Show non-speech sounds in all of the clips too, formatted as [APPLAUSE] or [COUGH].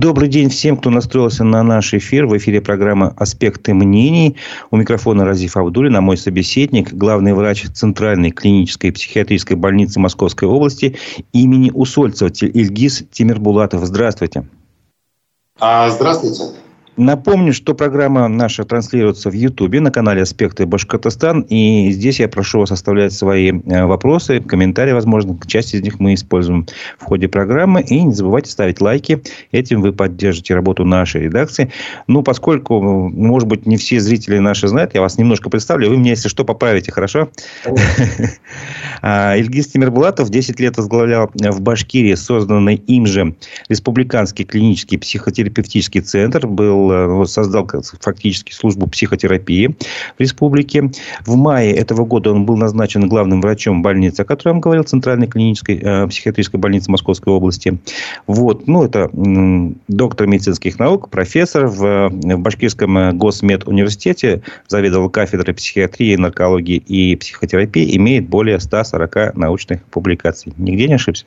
Добрый день всем, кто настроился на наш эфир. В эфире программа «Аспекты мнений». У микрофона Разиф Абдулин, а мой собеседник, главный врач Центральной клинической психиатрической больницы Московской области имени Усольцева Ильгиз Тимирбулатов. Здравствуйте. А, здравствуйте. Напомню, что программа наша транслируется в Ютубе на канале «Аспекты Башкортостан». И здесь я прошу вас оставлять свои э, вопросы, комментарии, возможно. Часть из них мы используем в ходе программы. И не забывайте ставить лайки. Этим вы поддержите работу нашей редакции. Ну, поскольку, может быть, не все зрители наши знают, я вас немножко представлю. Вы меня, если что, поправите, хорошо? [LAUGHS] А, Ильгиз Тимирбулатов 10 лет возглавлял в Башкирии созданный им же Республиканский клинический психотерапевтический центр. Был Э, создал фактически службу психотерапии в республике. В мае этого года он был назначен главным врачом больницы, о которой я вам говорил, Центральной клинической э, психиатрической больницы Московской области. Вот. Ну, это доктор медицинских наук, профессор в, в Башкирском э, госмедуниверситете, заведовал кафедрой психиатрии, наркологии и психотерапии, имеет более 140 научных публикаций. Нигде не ошибся?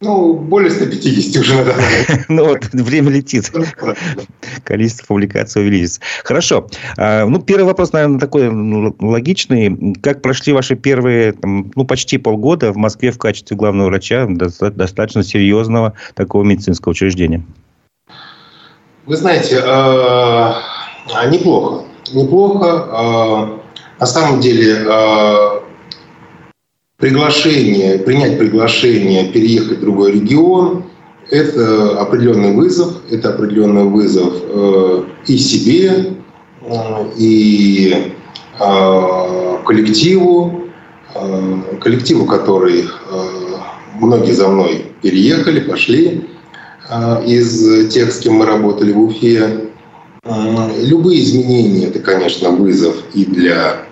Ну, более 150 уже надо. [LAUGHS] Ну, вот, время летит. Количество публикаций увеличится. Хорошо. А, ну, первый вопрос, наверное, такой логичный. Как прошли ваши первые, ну, почти полгода в Москве в качестве главного врача достаточно серьезного такого медицинского учреждения? Вы знаете, а, неплохо. Неплохо. А, на самом деле, приглашение, принять приглашение переехать в другой регион – это определенный вызов, это определенный вызов э, и себе, э, и э, коллективу, коллективу, который многие за мной переехали, пошли из тех, с кем мы работали в Уфе. Любые изменения – это, конечно, вызов и для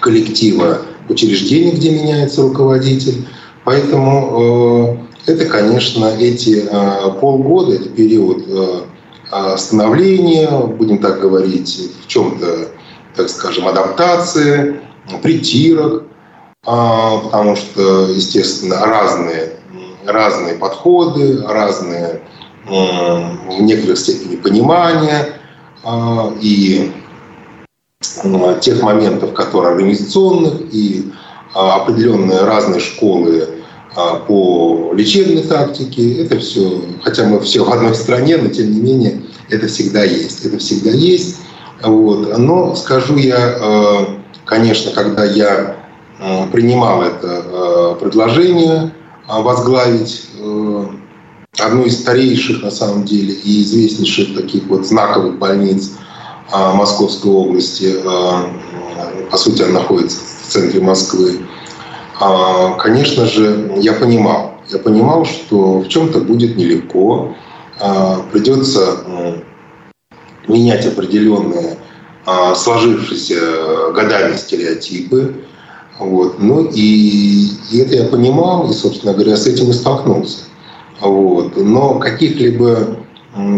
коллектива, учреждений, где меняется руководитель. Поэтому э, это, конечно, эти э, полгода, это период э, становления, будем так говорить, в чем-то, так скажем, адаптации, притирок, потому что, естественно, разные, разные подходы, разные в некоторых степени понимания и Э, тех моментов, которые организационных и а, определенные разные школы а, по лечебной тактике. Это все, хотя мы все в одной стране, но тем не менее это всегда есть. Это всегда есть. Вот. Но скажу я, э, конечно, когда я э, принимал это предложение возглавить одну из старейших, на самом деле, и известнейших таких вот знаковых больниц а, Московской области, а, по сути, она находится в центре Москвы. А, конечно же, я понимал, я понимал, что в чем-то будет нелегко, придется менять определенные сложившиеся годами стереотипы. Вот. Ну и, и это я понимал, и, собственно говоря, с этим и столкнулся. Вот. Но каких-либо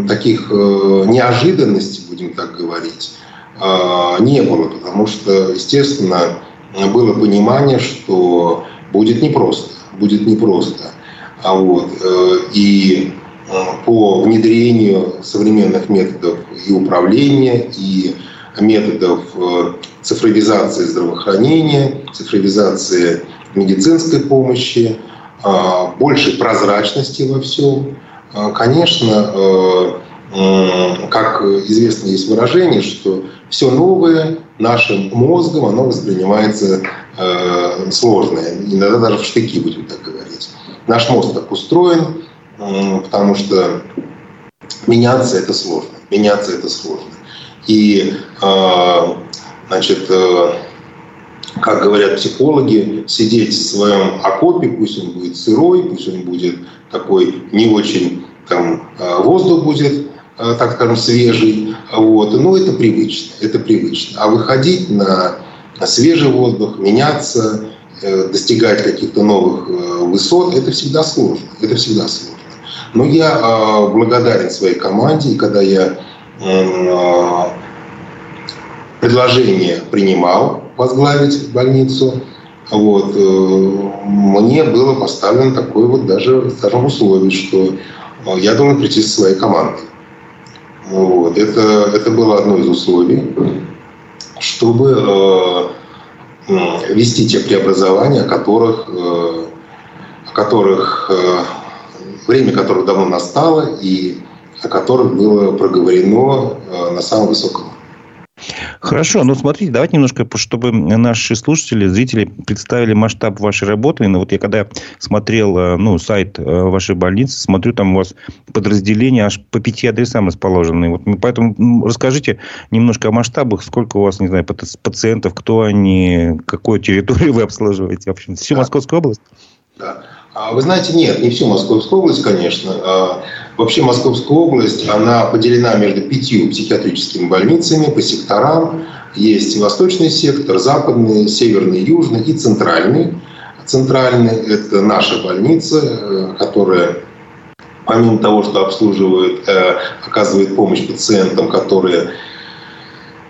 таких э, неожиданностей, будем так говорить, э, не было, потому что, естественно, было понимание, что будет непросто, будет непросто. А вот, э, и по внедрению современных методов и управления, и методов цифровизации здравоохранения, цифровизации медицинской помощи, большей прозрачности во всем, конечно, э, как известно, есть выражение, что все новое нашим мозгом, оно воспринимается э, сложное. Иногда даже в штыки, будем так говорить. Наш мозг так устроен, потому что меняться это сложно. Меняться это сложно. И, а, значит, э, как говорят психологи, сидеть в своем окопе, пусть он будет сырой, пусть он будет такой не очень, там, а, воздух будет, а, так скажем, свежий, вот, но это привычно, это привычно. А выходить на свежий воздух, меняться, э, достигать каких-то новых э, высот, это всегда сложно, это всегда сложно. Но я благодарен своей команде, и когда я предложение принимал, возглавить больницу, вот, э, мне было поставлено такое вот даже, скажем, условие, что я должен прийти со своей командой. Вот. Это, это было одно из условий, чтобы э, вести те преобразования, которых, э, которых э, время которых давно настало и о которых было проговорено э, на самом высоком Хорошо, ну смотрите, давайте немножко, чтобы наши слушатели, зрители представили масштаб вашей работы. Ну, вот я когда смотрел э, ну, сайт э, вашей больницы, смотрю, там у вас подразделения аж по пяти адресам расположены. Вот, поэтому расскажите немножко о масштабах, сколько у вас, не знаю, пациентов, кто они, какую территорию вы обслуживаете, в общем, всю да. Московскую область? Да. А вы знаете, нет, не всю Московскую область, конечно. Вообще Московская область, она поделена между пятью психиатрическими больницами по секторам. Есть восточный сектор, западный, северный, южный и центральный. Центральный – это наша больница, э, которая помимо того, что обслуживает, э, оказывает помощь пациентам, которые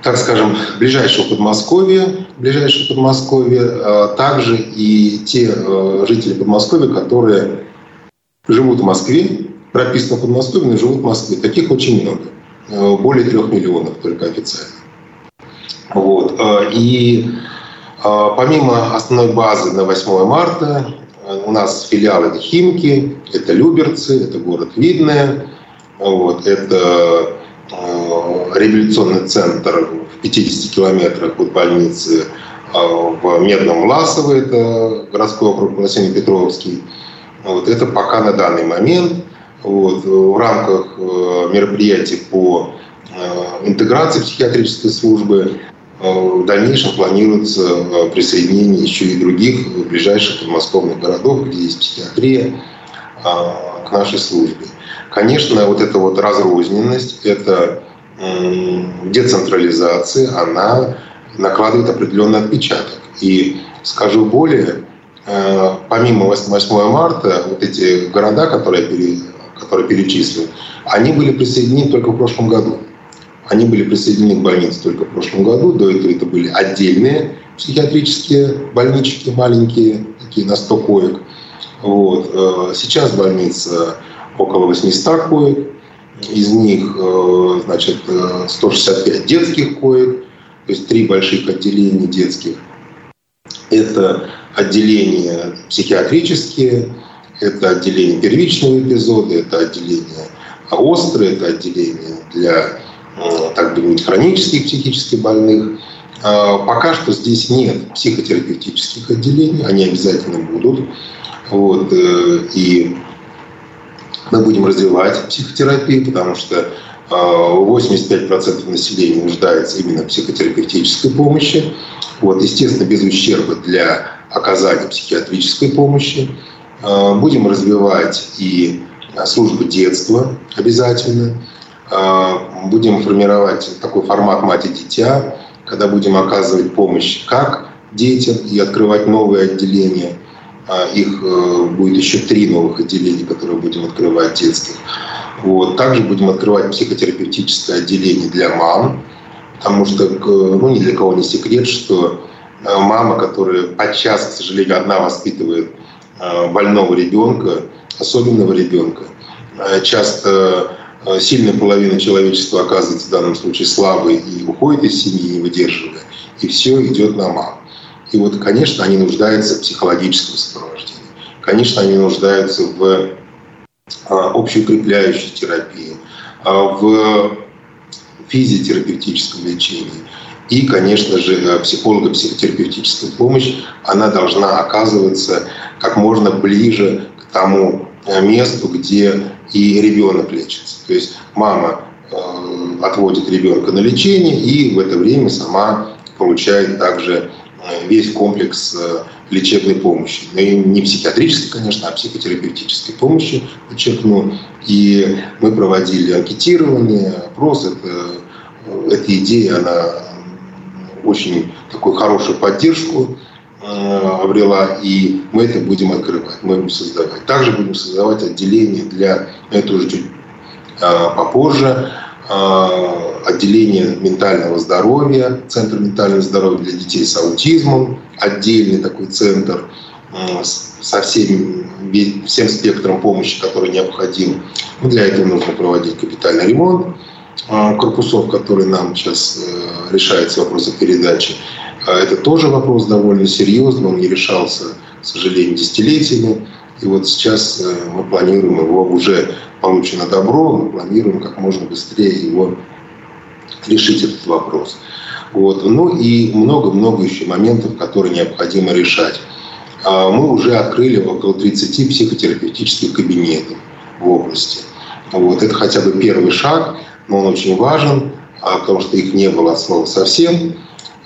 так скажем, ближайшего Подмосковья, ближайшего Подмосковья, а также и те жители Подмосковья, которые живут в Москве, прописаны в Подмосковье, живут в Москве. Таких очень много. Э, более трех миллионов только официально. Вот. Э, и помимо основной базы на 8 марта, у нас филиалы это Химки, это Люберцы, это город Видное, вот, это реабилитационный центр в 50 километрах от больницы в Медном Ласово, это городской округ Василий Петровский. Вот это пока на данный момент. Вот, в рамках э, мероприятий по э, интеграции психиатрической службы э, в дальнейшем планируется присоединение еще и других ближайших подмосковных городов, где есть психиатрия, к нашей службе. Конечно, вот эта вот разрозненность, это децентрализация, она накладывает определенный отпечаток. И скажу более, э, помимо 8 марта, вот эти города, которые я которые перечислил, они были присоединены только в прошлом году. Они были присоединены к больнице только в прошлом году. До этого это были отдельные психиатрические больнички, маленькие, такие на 100 коек. Вот. Э, сейчас больница около 800 коек из них э, значит, 165 э, детских коек, то есть три больших отделения детских. Это отделения психиатрические, это отделение первичного эпизода, это отделение острое, это отделение для, э, так думать, хронических психически больных. А пока что здесь нет психотерапевтических отделений, они обязательно будут. Вот, и мы будем развивать психотерапию, потому что 85% а, населения нуждается именно в психотерапевтической помощи. Вот, естественно, без ущерба для оказания психиатрической помощи. А, будем развивать и службу детства обязательно. А, будем формировать такой формат мать и дитя, когда будем оказывать помощь как детям и открывать новые отделения – а их э, будет еще три новых отделения, которые будем открывать детских. Вот. Также будем открывать психотерапевтическое отделение для мам, потому что ну, ни для кого не секрет, что э, мама, которая подчас, к сожалению, одна воспитывает э, больного ребенка, особенного ребенка, часто сильная половина человечества оказывается в данном случае слабой и уходит из семьи, не выдерживая, и все идет на маму. И вот, конечно, они нуждаются в психологическом сопровождении. Конечно, они нуждаются в общеукрепляющей терапии, в физиотерапевтическом лечении. И, конечно же, психолого-психотерапевтическая помощь, она должна оказываться как можно ближе к тому а, месту, где и ребенок лечится. То есть мама отводит ребенка на лечение и в это время сама получает также весь комплекс э, лечебной помощи. Ну, и не психиатрической, конечно, а психотерапевтической помощи, подчеркну. И мы проводили анкетирование, опрос. Это, э, эта идея, она очень такую хорошую поддержку э, обрела, и мы это будем открывать, мы будем создавать. Также будем создавать отделение для, это уже чуть попозже, а, отделение ментального здоровья, центр ментального здоровья для детей с аутизмом, отдельный такой центр. со всем, всем спектром помощи, который необходим. Ну, для этого нужно проводить капитальный ремонт корпусов, который нам сейчас решается вопрос передачи. Это тоже вопрос довольно серьезный, он не решался, к сожалению, десятилетиями. И вот сейчас мы планируем его уже получено добро, мы планируем как можно быстрее его решить этот вопрос. Вот. Ну и много-много еще моментов, которые необходимо решать. А, мы уже открыли около 30 психотерапевтических кабинетов в области. Вот. Это хотя бы первый шаг, но он очень важен, а, потому что их не было от слова совсем.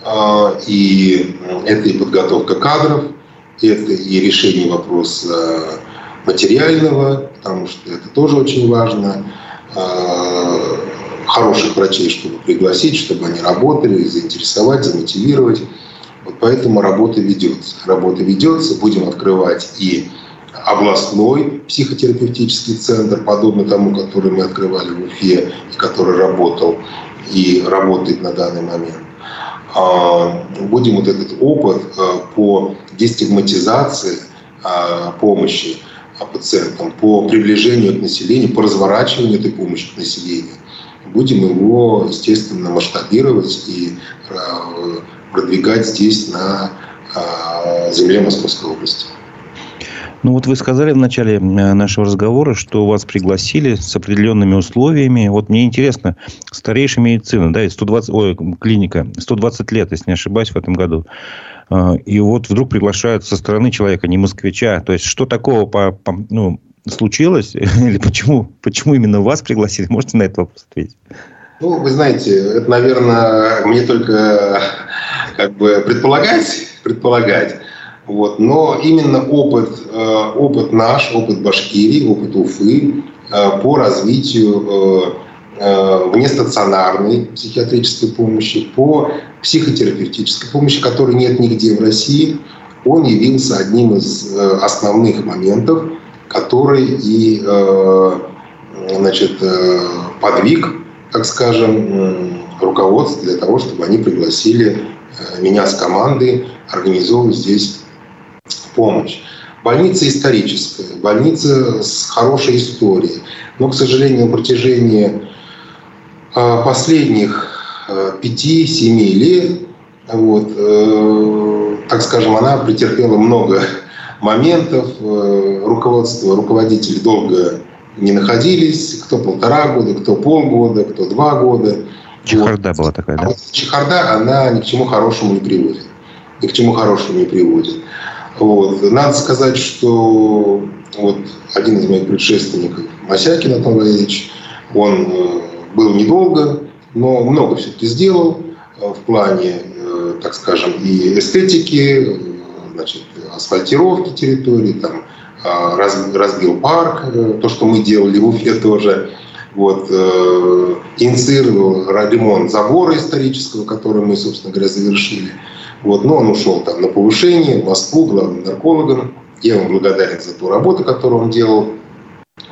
А, и это и подготовка кадров, это и решение вопроса материального, потому что это тоже очень важно хороших врачей, чтобы пригласить, чтобы они работали, заинтересовать, замотивировать. Вот поэтому работа ведется. Работа ведется, будем открывать и областной психотерапевтический центр, подобный тому, который мы открывали в Уфе, и который работал и работает на данный момент. А, будем вот этот опыт а, по дестигматизации а, помощи пациентам, по приближению к населению, по разворачиванию этой помощи к населению – будем его, естественно, масштабировать и э, продвигать здесь, на э, земле Московской области. Ну вот вы сказали в начале э, нашего разговора, что вас пригласили с определенными условиями. Вот мне интересно, старейшая медицина, да, 120, ой, клиника, 120 лет, если не ошибаюсь, в этом году. И вот вдруг приглашают со стороны человека, не москвича. То есть, что такого по, по, ну, случилось? [LAUGHS] Или почему, почему именно вас пригласили? Можете на этот вопрос ответить? Ну, вы знаете, это, наверное, мне только как бы предполагать, предполагать. Вот. Но именно опыт, э, опыт наш, опыт Башкирии, опыт Уфы э, по развитию э, внестационарной психиатрической помощи, по психотерапевтической помощи, которой нет нигде в России, он явился одним из основных моментов, который и значит, подвиг так скажем, руководство для того, чтобы они пригласили меня с командой организовывать здесь помощь. Больница историческая, больница с хорошей историей. Но, к сожалению, на протяжении э, последних 5-7 э, лет, вот, так скажем, она претерпела много [LAUGHS] моментов. Руководство, руководители долго не находились, кто полтора года, кто полгода, кто два года. Чехарда вот. была такая, да? А вот чехарда, она ни к чему хорошему не приводит. Ни к чему хорошему не приводит. Вот. Надо сказать, что вот один из моих предшественников, Масякин Антон он э, был недолго, но много все-таки сделал э, в плане, э, так скажем, и эстетики, значит, асфальтировки территории, там, а, разбил парк, то, что мы делали в Уфе тоже. Вот, инициировал ремонт забора исторического, который мы, собственно говоря, завершили. Вот, но он ушел там на повышение в Москву главным наркологом. Я ему благодарен за ту работу, которую он делал.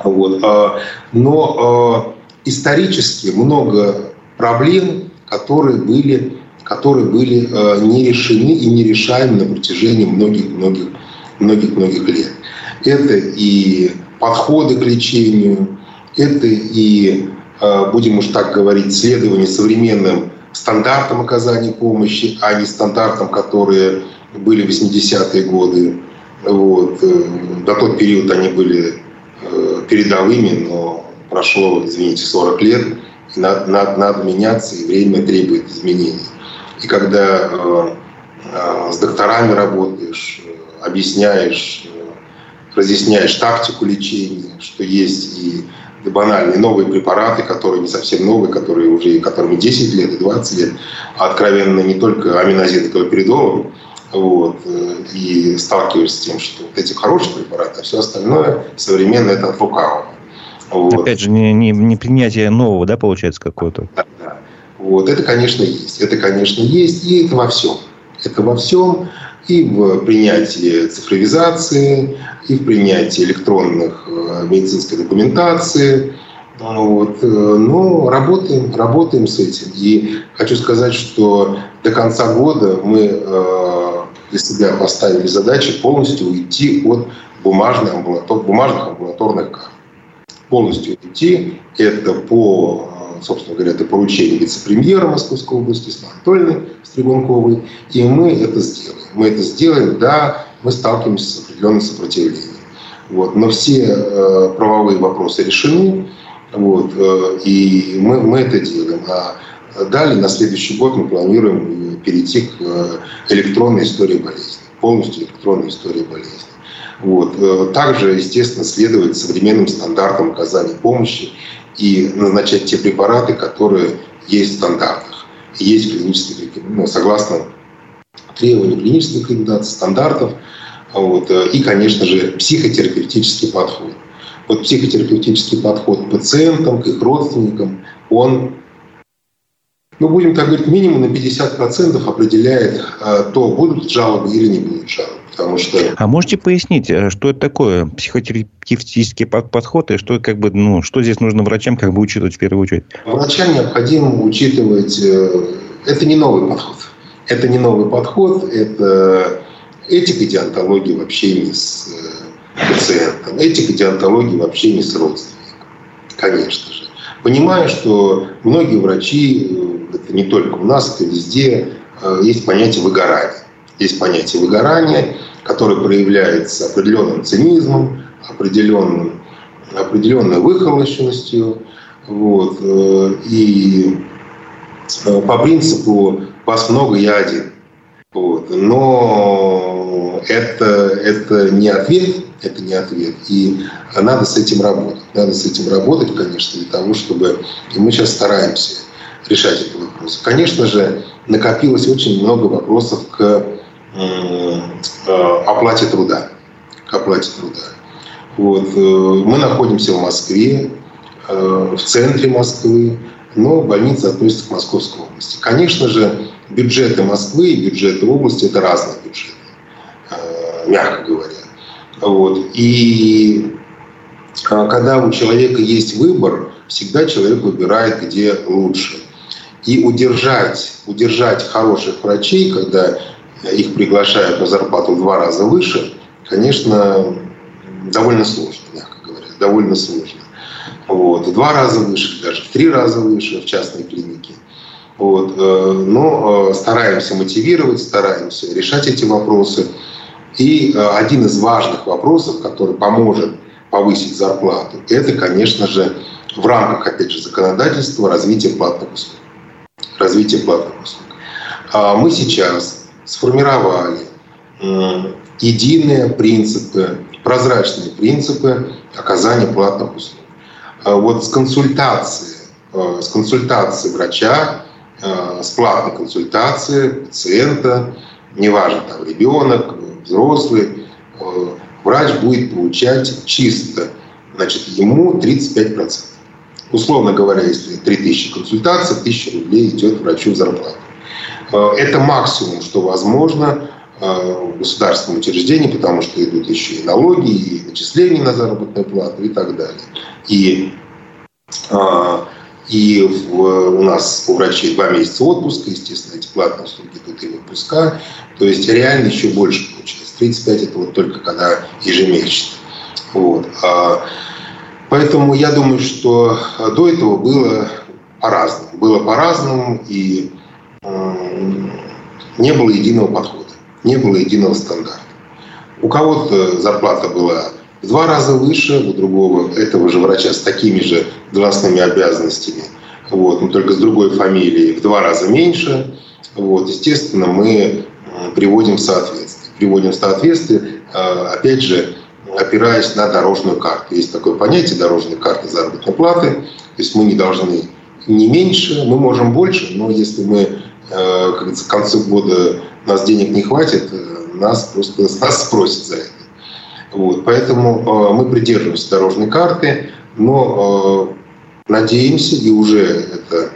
Вот, а, но а, исторически много проблем, которые были, которые были не решены и не решаемы на протяжении многих-многих многих-многих лет. Это и подходы к лечению, это и, будем уж так говорить, следование современным стандартам оказания помощи, а не стандартам, которые были в 80-е годы. Вот. Э, до тот период они были э, передовыми, но прошло, извините, 40 лет, и надо, надо, надо меняться, и время требует изменений. И когда э, с докторами работаешь, объясняешь разъясняешь тактику лечения, что есть и банальные новые препараты, которые не совсем новые, которые уже которым 10 лет и 20 лет, а откровенно не только аминозин и галоперидол, вот, и сталкиваешься с тем, что вот эти хорошие препараты, а все остальное современное это от лукавого. Вот. Опять же, не, не, не принятие нового, да, получается, какого-то? Да, да. Вот, это, конечно, есть. Это, конечно, есть, и это во всем. Это во всем и в принятии цифровизации, и в принятии электронных э, медицинской документации. Вот. Э, но работаем, работаем с этим. И хочу сказать, что до конца года мы э, для себя поставили задачу полностью уйти от бумажных, амбулатор, бумажных амбулаторных карт. Полностью уйти. Это по, собственно говоря, это поручение вице-премьера Московской области Анатольевны Стригунковой. И мы это сделаем. Мы это сделаем, да, мы сталкиваемся с определенным сопротивлением. Вот. Но все э, правовые вопросы решены, вот, э, и мы, мы это делаем. А далее, на следующий год мы планируем перейти к э, электронной истории болезни, полностью электронной истории болезни. Вот. Э, также, естественно, следовать современным стандартам оказания помощи и назначать те препараты, которые есть в стандартах. Есть клинические, ну, согласно требованиям клинических рекомендаций, стандартов, вот, э, и, конечно же, психотерапевтический подход. Вот психотерапевтический подход к пациентам, к их родственникам, он, ну, будем так говорить, минимум на 50% определяет э, то, будут жалобы или не будут жалобы. Потому что... А можете пояснить, э, что это такое психотерапевтический подход и что, как бы, ну, что здесь нужно врачам как бы учитывать в первую очередь? Врачам необходимо учитывать... Это не новый подход. Это не новый подход, это Этика диантологии в общении с э, пациентом, этика диантологии в общении с родственником, конечно же. Понимаю, что многие врачи, э, это не только у нас, это везде, э, есть понятие выгорания. Есть понятие выгорания, которое проявляется определенным цинизмом, определенным, определенной выхолощенностью. Вот. И по принципу «вас много, я один». Вот. Но это, это не ответ, это не ответ. И надо с этим работать. Надо с этим работать, конечно, для того, чтобы... И мы сейчас стараемся решать этот вопрос. Конечно же, накопилось очень много вопросов к э, оплате труда. К оплате труда. Вот. Э, мы находимся в Москве, э, в центре Москвы, но больница относится к Московской области. Конечно же, бюджеты Москвы и бюджеты области – это разные бюджеты, э, мягко говоря. Вот. И э, когда у человека есть выбор, всегда человек выбирает, где лучше. И удержать, удержать хороших врачей, когда их приглашают на зарплату в два раза выше, конечно, довольно сложно, мягко говоря, довольно сложно. Вот. В два раза выше, даже в три раза выше в частной клинике – вот. Э, но э, стараемся мотивировать, стараемся решать эти вопросы. И э, один из важных вопросов, который поможет повысить зарплату, это, конечно же, в рамках, опять же, законодательства развития платных услуг. Развитие платных услуг. А мы сейчас сформировали единые принципы, прозрачные принципы оказания платных услуг. А вот с консультацией, с консультацией врача Э, с платной консультации пациента, неважно, там ребенок, взрослый, э, врач будет получать чисто, значит, ему 35%. Условно говоря, если 3000 консультаций, 1000 рублей идет врачу в зарплату. Э, это максимум, что возможно в государственном учреждении, потому что идут еще и налоги, и начисления на заработную плату и так далее. И и в, у нас у врачей два месяца отпуска, естественно, эти платные услуги идут и в. То есть реально еще больше получилось. 35 это вот только когда ежемесячно. Вот. А, поэтому я думаю, что до этого было по-разному. Было по-разному, и не было единого подхода, не было единого стандарта. У кого-то зарплата была в два раза выше у другого этого же врача с такими же должностными обязанностями, вот, но только с другой фамилией в два раза меньше. Вот, естественно, мы приводим в соответствие. Приводим в соответствие, а, опять же, опираясь на дорожную карту. Есть такое понятие дорожной карты заработной платы. То есть мы не должны не меньше, мы можем больше, но если мы к концу года нас денег не хватит, э, нас просто [LAUGHS] нас спросят за это. Вот, поэтому э, мы придерживаемся дорожной карты, но э, надеемся, и уже это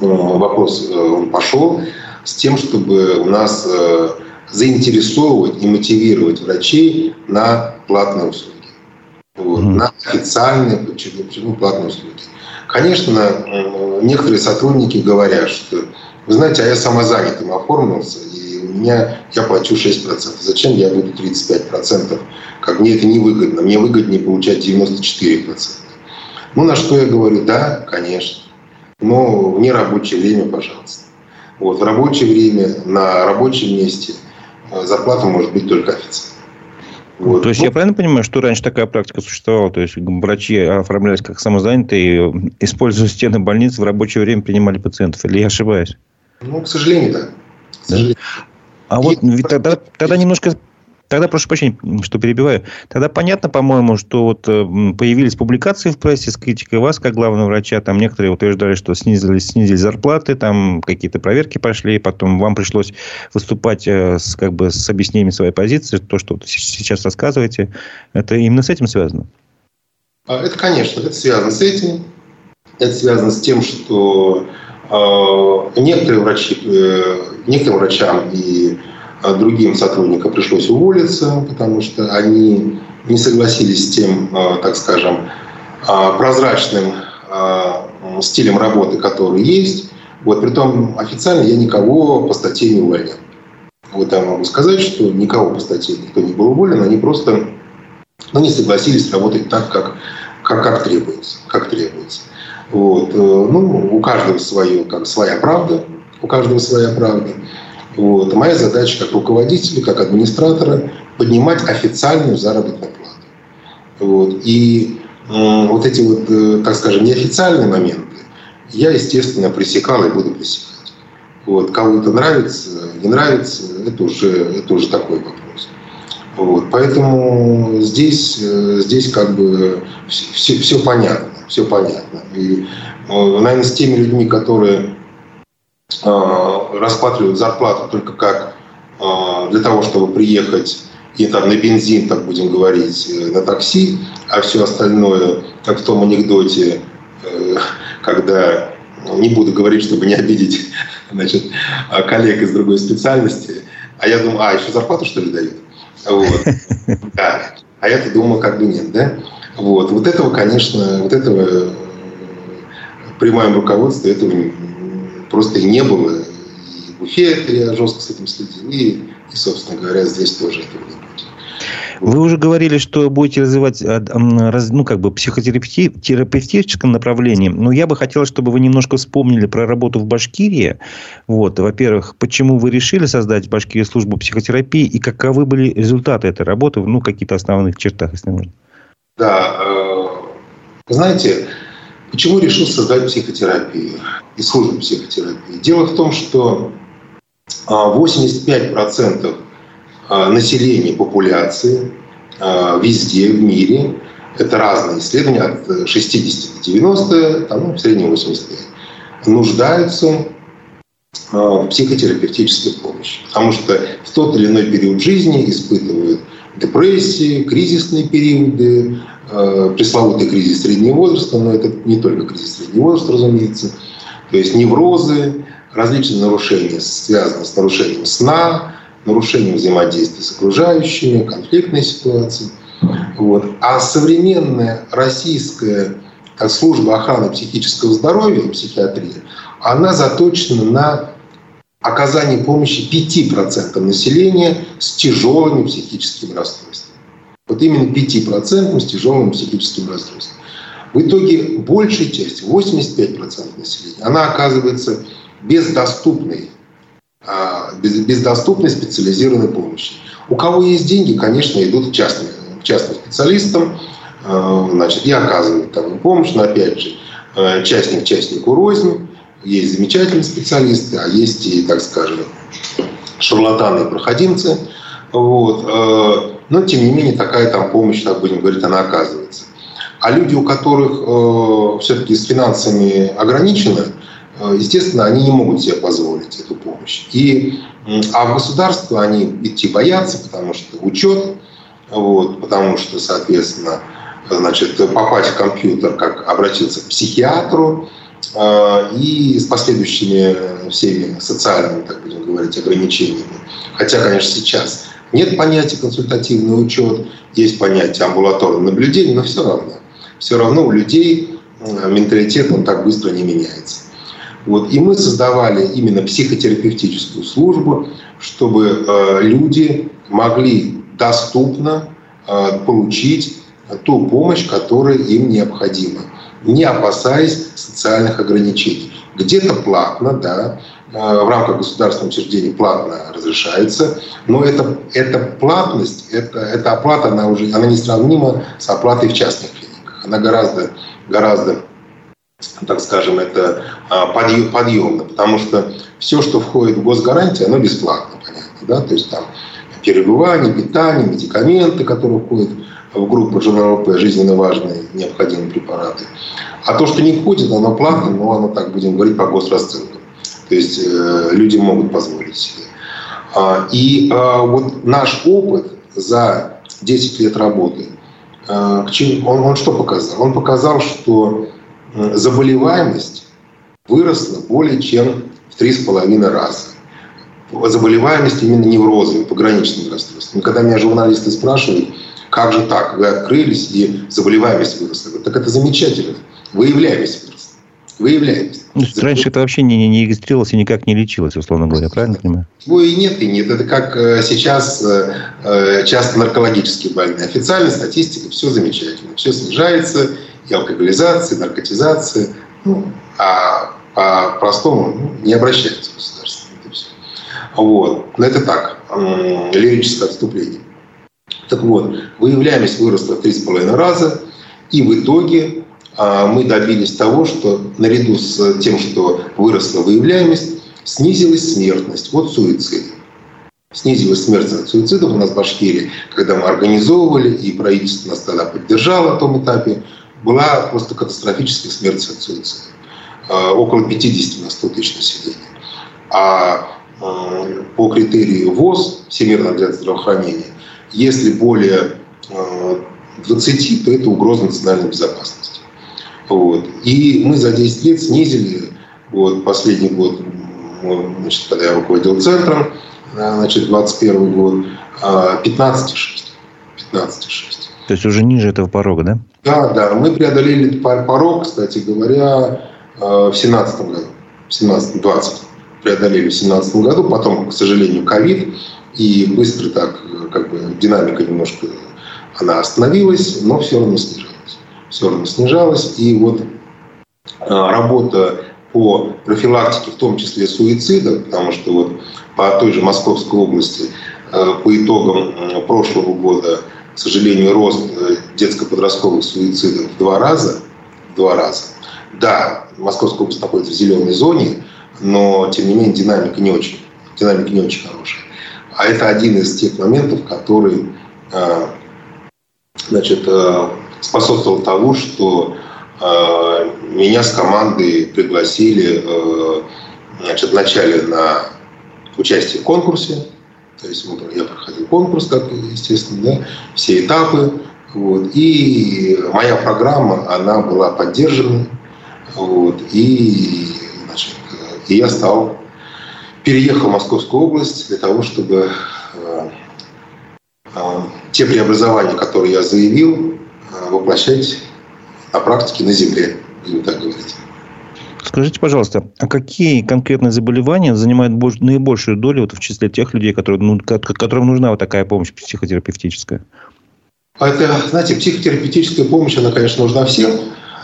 э, вопрос он пошел, с тем, чтобы у нас заинтересовывать и мотивировать врачей на платные услуги. Вот, mm-hmm. На официальные, почему, почему платные услуги. Конечно, некоторые сотрудники говорят, что, вы знаете, а я самозанятым оформился, и у меня я плачу 6%. Зачем я буду 35%? Как мне это невыгодно. Мне выгоднее получать 94%. Ну, на что я говорю, да, конечно. Но в нерабочее время, пожалуйста. Вот, в рабочее время, на рабочем месте э, зарплата может быть только официальная. Вот. То есть, ну, я правильно понимаю, что раньше такая практика существовала? То есть, врачи оформлялись как самозанятые, используя стены больницы, в рабочее время принимали пациентов? Или я ошибаюсь? Ну, к сожалению, да. К сожалению. А вот тогда, тогда немножко Тогда, прошу прощения, что перебиваю. Тогда понятно, по-моему, что вот э, появились публикации в прессе с критикой вас, как главного врача. Там некоторые утверждали, что снизили, снизили зарплаты, там какие-то проверки пошли, потом вам пришлось выступать э, с, как бы, с объяснением своей позиции. То, что вы сейчас рассказываете, это именно с этим связано? А, это, конечно, это связано с этим. Это связано с тем, что некоторые врачи, э, некоторым врачам и а другим сотрудникам пришлось уволиться, потому что они не согласились с тем, так скажем, прозрачным стилем работы, который есть. Вот, притом официально я никого по статье не увольнял. Вот я могу сказать, что никого по статье никто не был уволен, они просто ну, не согласились работать так, как, как, как требуется. Как требуется. Вот. Э, ну, у каждого свое, как своя правда, у каждого своя правда. Вот. Моя задача как руководителя, как администратора поднимать официальную заработную плату. Вот. И э, вот эти вот, э, так скажем, неофициальные моменты я, естественно, пресекал и буду пресекать. Вот. Кому-то нравится, не нравится, это уже, это уже такой вопрос. Вот. Поэтому здесь, э, здесь как бы все, все понятно. Все понятно. И, наверное, с теми людьми, которые Э, рассматривают зарплату только как э, для того, чтобы приехать и там на бензин, так будем говорить, э, на такси, а все остальное, как в том анекдоте, когда не буду говорить, чтобы не обидеть [LAUGHS] значит, коллег из другой специальности, а я думаю, а, еще зарплату, что ли, дают? Вот. Да. А я-то думаю, как бы нет, да? Вот. Вот этого, конечно, вот этого при моем руководстве этого просто и не было. И в Уфе я жестко с этим следил, и, и собственно говоря, здесь тоже этого не будет. Вы уже говорили, что будете развивать э, ну, как бы психотерапевтическом направлении. Но я бы хотел, чтобы вы немножко вспомнили про работу в Башкирии. Вот, во-первых, почему вы решили создать в Башкирии службу психотерапии и каковы были результаты этой работы, ну, какие-то основных чертах, если можно. Да, э, знаете, Почему решил создать психотерапию и службу психотерапии? Дело в том, что 85% а, а, населения популяции а, везде в мире, это разные исследования, от 60 до 90, там, ну, в среднем 85, нуждаются в психотерапевтической помощи. Потому что в тот или иной период жизни испытывают депрессии, кризисные периоды, Э, пресловутый кризис среднего возраста, но это не только кризис среднего возраста, разумеется, то есть неврозы, различные нарушения, связанные с нарушением сна, нарушением взаимодействия с окружающими, конфликтные ситуации. Вот. А современная российская служба охраны психического здоровья и психиатрии, она заточена на оказание помощи 5% населения с тяжелыми психическими расстройствами. Вот именно 5% с тяжелым психическим расстройством. В итоге большая часть, 85% населения, она оказывается бездоступной, а, без, бездоступной специализированной помощи. У кого есть деньги, конечно, идут к частным, к частным специалистам, а, значит, и оказывают там помощь, но опять же, а, частник частнику рознь, есть замечательные специалисты, а есть и, так скажем, шарлатаны и проходимцы. Вот. Но, тем не менее, такая там помощь, так будем говорить, она оказывается. А люди, у которых э, все-таки с финансами ограничено, естественно, они не могут себе позволить эту помощь. И, а в государство они идти боятся, потому что учет, вот, потому что, соответственно, значит, попасть в компьютер, как обратиться к психиатру, э, и с последующими всеми социальными, так будем говорить, ограничениями. Хотя, конечно, сейчас нет понятия консультативный учет, есть понятие амбулаторного наблюдения, но все равно. Все равно у людей менталитет он так быстро не меняется. Вот. И мы создавали именно психотерапевтическую службу, чтобы э, люди могли доступно э, получить ту помощь, которая им необходима, не опасаясь социальных ограничений. Где-то платно, да, э, в рамках государственного учреждения платно разрешается, но это, эта платность, это, эта оплата, она уже она не сравнима с оплатой в частных клиниках. Она гораздо, гораздо так скажем, это а, подъемно, потому что все, что входит в госгарантию, оно бесплатно, понятно, да, то есть там перебывание, питание, медикаменты, которые входят в группу ЖНРП, жизненно важные необходимые препараты. А то, что не входит, оно платно, но оно, так будем говорить, по госрасценкам. То есть э, люди могут позволить себе. А, и а, вот наш опыт за 10 лет работы, а, он, он что показал? Он показал, что заболеваемость выросла более чем в 3,5 раза. Заболеваемость именно неврозами, пограничными расстройствами. Когда меня журналисты спрашивают, как же так, вы открылись и заболеваемость выросла. Так это замечательно. Выявляемость выросла. Выявляемость. Ну, раньше это вообще не, не регистрировалось и никак не лечилось, условно говоря, правильно понимаю? Ну и нет, и нет. Это как э, сейчас э, часто наркологические больные. Официальная статистика, все замечательно. Все снижается, и алкоголизация, и наркотизация. Ну, а по-простому ну, не обращаются государство. Это все. Вот. Но это так, лирическое отступление. Так вот, выявляемость выросла в 3,5 раза, и в итоге а, мы добились того, что наряду с тем, что выросла выявляемость, снизилась смертность от суицида. Снизилась смертность от суицидов у нас в Башкирии, когда мы организовывали, и правительство нас тогда поддержало на том этапе, была просто катастрофическая смерть от суицида. А, около 50 на 100 тысяч населения. А, а по критерию ВОЗ, Всемирного для здравоохранения, если более 20, то это угроза национальной безопасности. Вот. И мы за 10 лет снизили, вот, последний год, значит, когда я руководил центром, значит, 21 год, 15,6. 15,6. То есть уже ниже этого порога, да? Да, да. Мы преодолели порог, кстати говоря, в 17 году. В 17 20 преодолели в 17 году. Потом, к сожалению, ковид. И быстро так, как бы, динамика немножко, она остановилась, но все равно снижалась. Все равно снижалась. И вот работа по профилактике, в том числе суицида, потому что вот по той же Московской области по итогам прошлого года сожалению, рост э, детско-подростковых суицидов в два раза. В два раза. Да, Московская область находится в зеленой зоне, но, тем не менее, динамика не очень, динамика не очень хорошая. А это один из тех моментов, который э, значит, э, способствовал тому, что меня с командой пригласили значит, вначале на участие в конкурсе, то есть вот я проходил конкурс, как естественно, да, все этапы. Вот, и моя программа, она была поддержана. Вот, и, значит, и я стал, переехал в Московскую область для того, чтобы э, э, те преобразования, которые я заявил, э, воплощать на практике на земле, будем так говорить. Скажите, пожалуйста, а какие конкретные заболевания занимают больш, наибольшую долю вот в числе тех людей, которые, ну, которым нужна вот такая помощь психотерапевтическая? А это, знаете, психотерапевтическая помощь, она, конечно, нужна всем.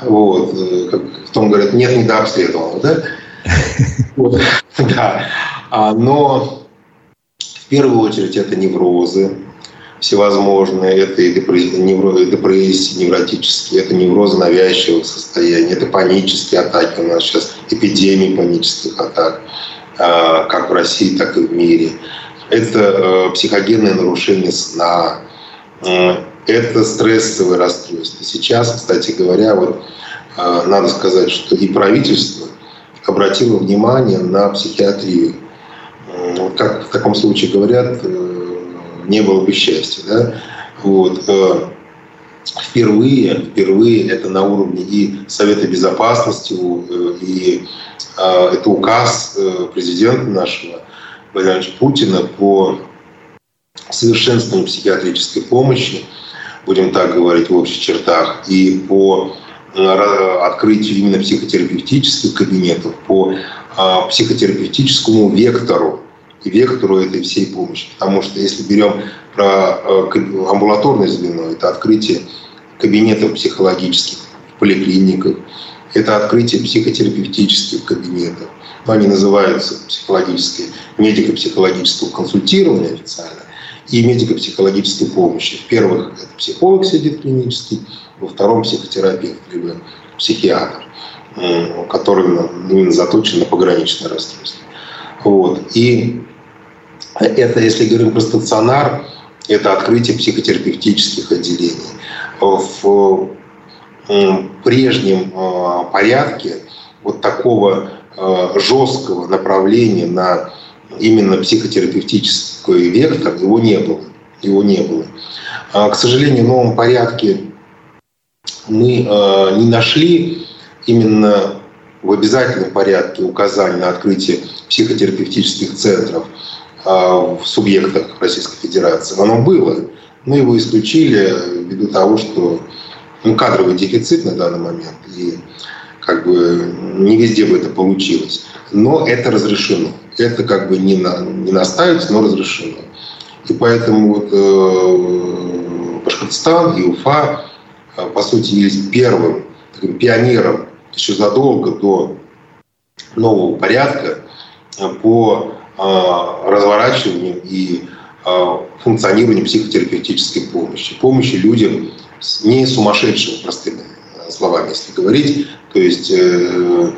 Вот, э, как в том говорят, нет недообследованного, да? [LAUGHS] Вот, [LAUGHS] да. А, но в первую очередь это неврозы, всевозможные, это и депрессии невротические, это неврозы навязчивого состояния, это панические атаки. У нас сейчас эпидемии панических атак, а, как в России, так и в мире. Это э, психогенное нарушение сна, э, это стрессовые расстройства. Сейчас, кстати говоря, вот э, надо сказать, что и правительство обратило внимание на психиатрию. Как в таком случае говорят, не было бы счастья. Да? Вот. Э, впервые, впервые это на уровне и Совета Безопасности, э, и э, это указ президента нашего Владимира Путина по совершенствованию психиатрической помощи, будем так говорить в общих чертах, и по открытию именно психотерапевтических кабинетов по психотерапевтическому вектору вектору этой всей помощи. Потому что если берем про амбулаторное звено, это открытие кабинетов психологических в поликлиниках, это открытие психотерапевтических кабинетов. Они называются психологические, медико-психологического консультирования официально и медико-психологической помощи. В первых это психолог сидит клинический, во втором психотерапевт, либо психиатр, который именно заточен на пограничное расстройство. Вот. И это, если говорим про стационар, это открытие психотерапевтических отделений. В прежнем э, порядке вот такого э, жесткого направления на именно психотерапевтический вектор его не было. Его не было. А, к сожалению, в новом порядке мы э, не нашли именно в обязательном порядке указаний на открытие психотерапевтических центров в субъектах Российской Федерации. Оно было, но его исключили ввиду того, что ну, кадровый дефицит на данный момент, и как бы не везде бы это получилось. Но это разрешено. Это как бы не, на, не настаивается, но разрешено. И поэтому вот, э, Башкортостан и Уфа, э, по сути, есть первым таким пионером еще задолго до нового порядка э, по э, разворачиванию и э, функционированию психотерапевтической помощи. Помощи людям не сумасшедшими, простыми словами, если говорить, то есть э,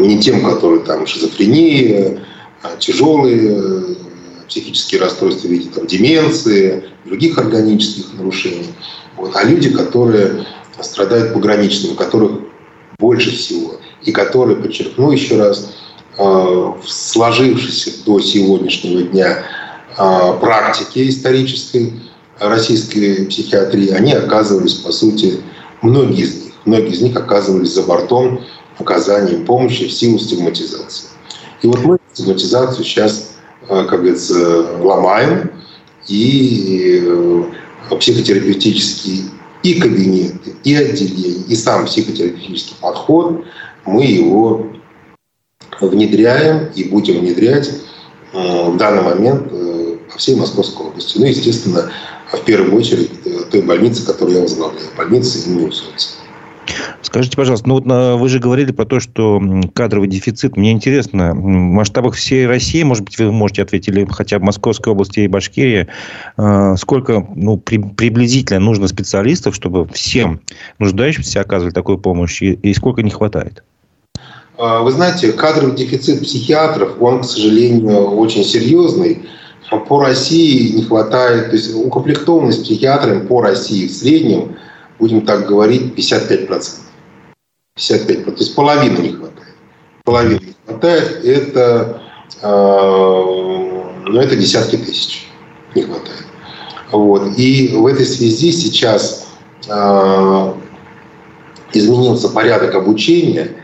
не тем, которые там шизофрения, а тяжелые э, психические расстройства в виде там, деменции, других органических нарушений, вот, а люди, которые страдают пограничными, которых больше всего, и которые, подчеркну еще раз, э, в сложившейся до сегодняшнего дня практике исторической российской психиатрии, они оказывались, по сути, многие из них, многие из них оказывались за бортом оказания помощи в силу стигматизации. И вот мы стигматизацию сейчас, э, как говорится, ломаем, и э, психотерапевтические и кабинеты, и отделения, и сам психотерапевтический подход, мы его внедряем и будем внедрять э, в данный момент по всей Московской области. Ну, естественно, в первую очередь э, той больницы, которую я возглавляю, больницы имени Усольца. Скажите, пожалуйста, ну вот вы же говорили про то, что кадровый дефицит. Мне интересно, в масштабах всей России, может быть, вы можете ответить, или хотя бы Московской области и Башкирии, э, сколько ну, при, приблизительно нужно специалистов, чтобы всем нуждающимся оказывали такую помощь, и, и сколько не хватает? А, вы знаете, кадровый дефицит психиатров, он, к сожалению, очень серьезный. По России не хватает, то есть укомплектованность психиатрами по России в среднем, будем так говорить, 55%. 55%, то есть половины не хватает. Половины не хватает, это, э, ну, это десятки тысяч не хватает. Вот. И в этой связи сейчас э, изменился порядок обучения.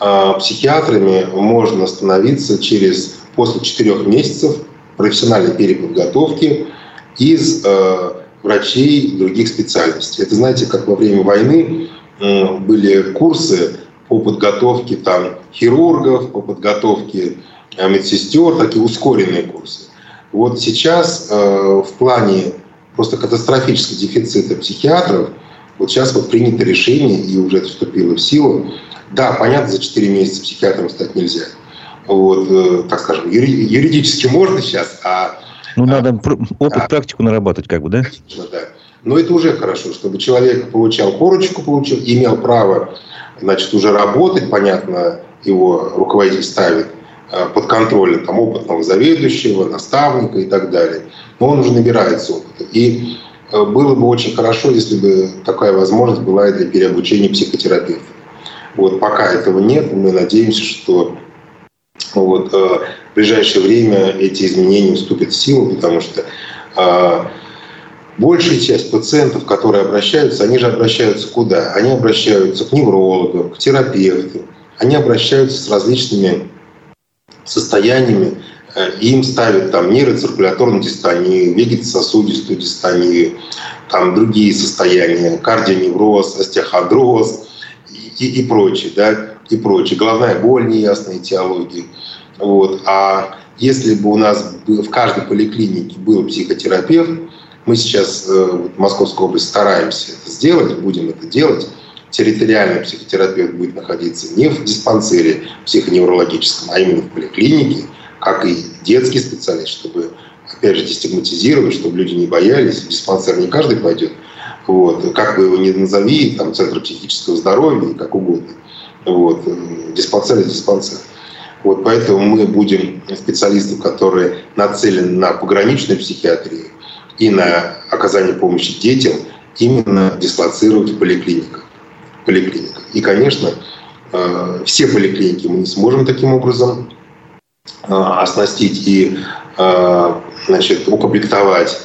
Э, психиатрами можно становиться через после четырех месяцев профессиональной переподготовки из э, врачей других специальностей. Это, знаете, как во время войны были курсы по подготовке там, хирургов, по подготовке э, медсестер, такие ускоренные курсы. Вот сейчас э, в плане просто катастрофического дефицита психиатров, вот сейчас вот принято решение, и уже это вступило в силу. Да, понятно, за 4 месяца психиатром стать нельзя – вот, э, так скажем, юридически можно сейчас, а... Ну, надо а, опыт, а, практику нарабатывать, как бы, да? Конечно, да. Но это уже хорошо, чтобы человек получал корочку, получил, имел право, значит, уже работать, понятно, его руководитель ставит э, под контролем там, опытного заведующего, наставника и так далее. Но он уже набирается опыта. И э, было бы очень хорошо, если бы такая возможность была и для переобучения психотерапевта. Вот пока этого нет, мы надеемся, что вот, э, в ближайшее время эти изменения вступят в силу, потому что э, большая часть пациентов, которые обращаются, они же обращаются куда? Они обращаются к неврологам, к терапевтам, они обращаются с различными состояниями им ставят там нейроциркуляторную дистонию, вегетососудистую дистонию, там другие состояния, кардионевроз, остеохондроз и, и, прочее, да, и прочее. Головная боль, неясная этиология. Вот. А если бы у нас в каждой поликлинике был психотерапевт, мы сейчас э, в Московской области стараемся это сделать, будем это делать, территориальный психотерапевт будет находиться не в диспансере психоневрологическом, а именно в поликлинике, как и детский специалист, чтобы, опять же, дестигматизировать, чтобы люди не боялись. В диспансер не каждый пойдет. Вот. Как бы его ни назови, там, Центр психического здоровья, как угодно. Вот. Диспансер – диспансер. Вот поэтому мы будем специалистов, которые нацелены на пограничную психиатрию и на оказание помощи детям, именно дислоцировать в поликлиниках. поликлиниках. И, конечно, э, все поликлиники мы не сможем таким образом э, оснастить и э, значит, укомплектовать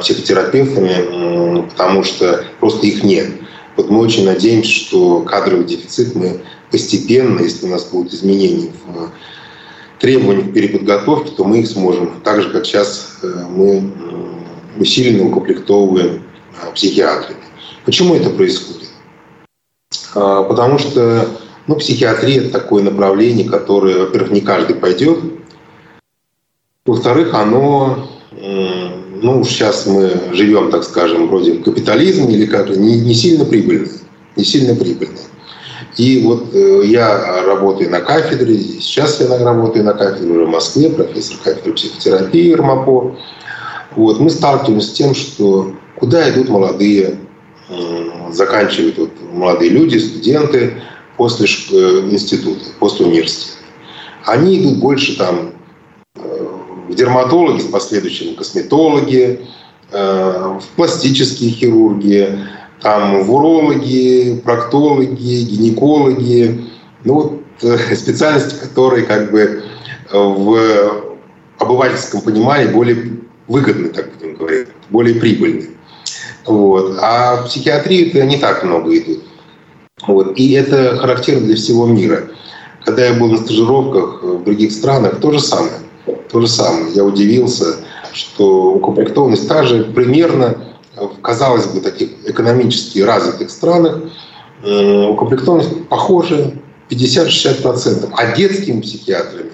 психотерапевтами, потому что просто их нет. Вот мы очень надеемся, что кадровый дефицит мы постепенно, если у нас будут изменения в требованиях переподготовки, то мы их сможем. Так же, как сейчас э, мы усиленно укомплектовываем э, психиатрами. Почему это происходит? А, потому что ну, психиатрия – это такое направление, которое, во-первых, не каждый пойдет. Во-вторых, оно, ну, сейчас мы живем, так скажем, вроде в капитализме или как-то не, не сильно прибыльное. Не сильно прибыльное. И вот э, я работаю на кафедре, сейчас я работаю на кафедре в Москве, профессор кафедры психотерапии РМАПО. Вот, мы сталкиваемся с тем, что куда идут молодые, заканчивают вот, молодые люди, студенты после э, института, после университета. Они идут больше там э, в дерматологи, с последующим косметологи, в пластические хирурги, там в урологи, проктологи, гинекологи, ну вот э, [LAUGHS] специальности, которые как бы в обывательском понимании более выгодны, так будем говорить, более прибыльны. Вот. А в психиатрию это не так много идут. Вот. И это характерно для всего мира. Когда я был на стажировках в других странах, то же самое. То же самое. Я удивился, что укомплектованность та же примерно в, казалось бы, таких экономически развитых странах э, укомплектованность похожа 50-60%, а детскими психиатрами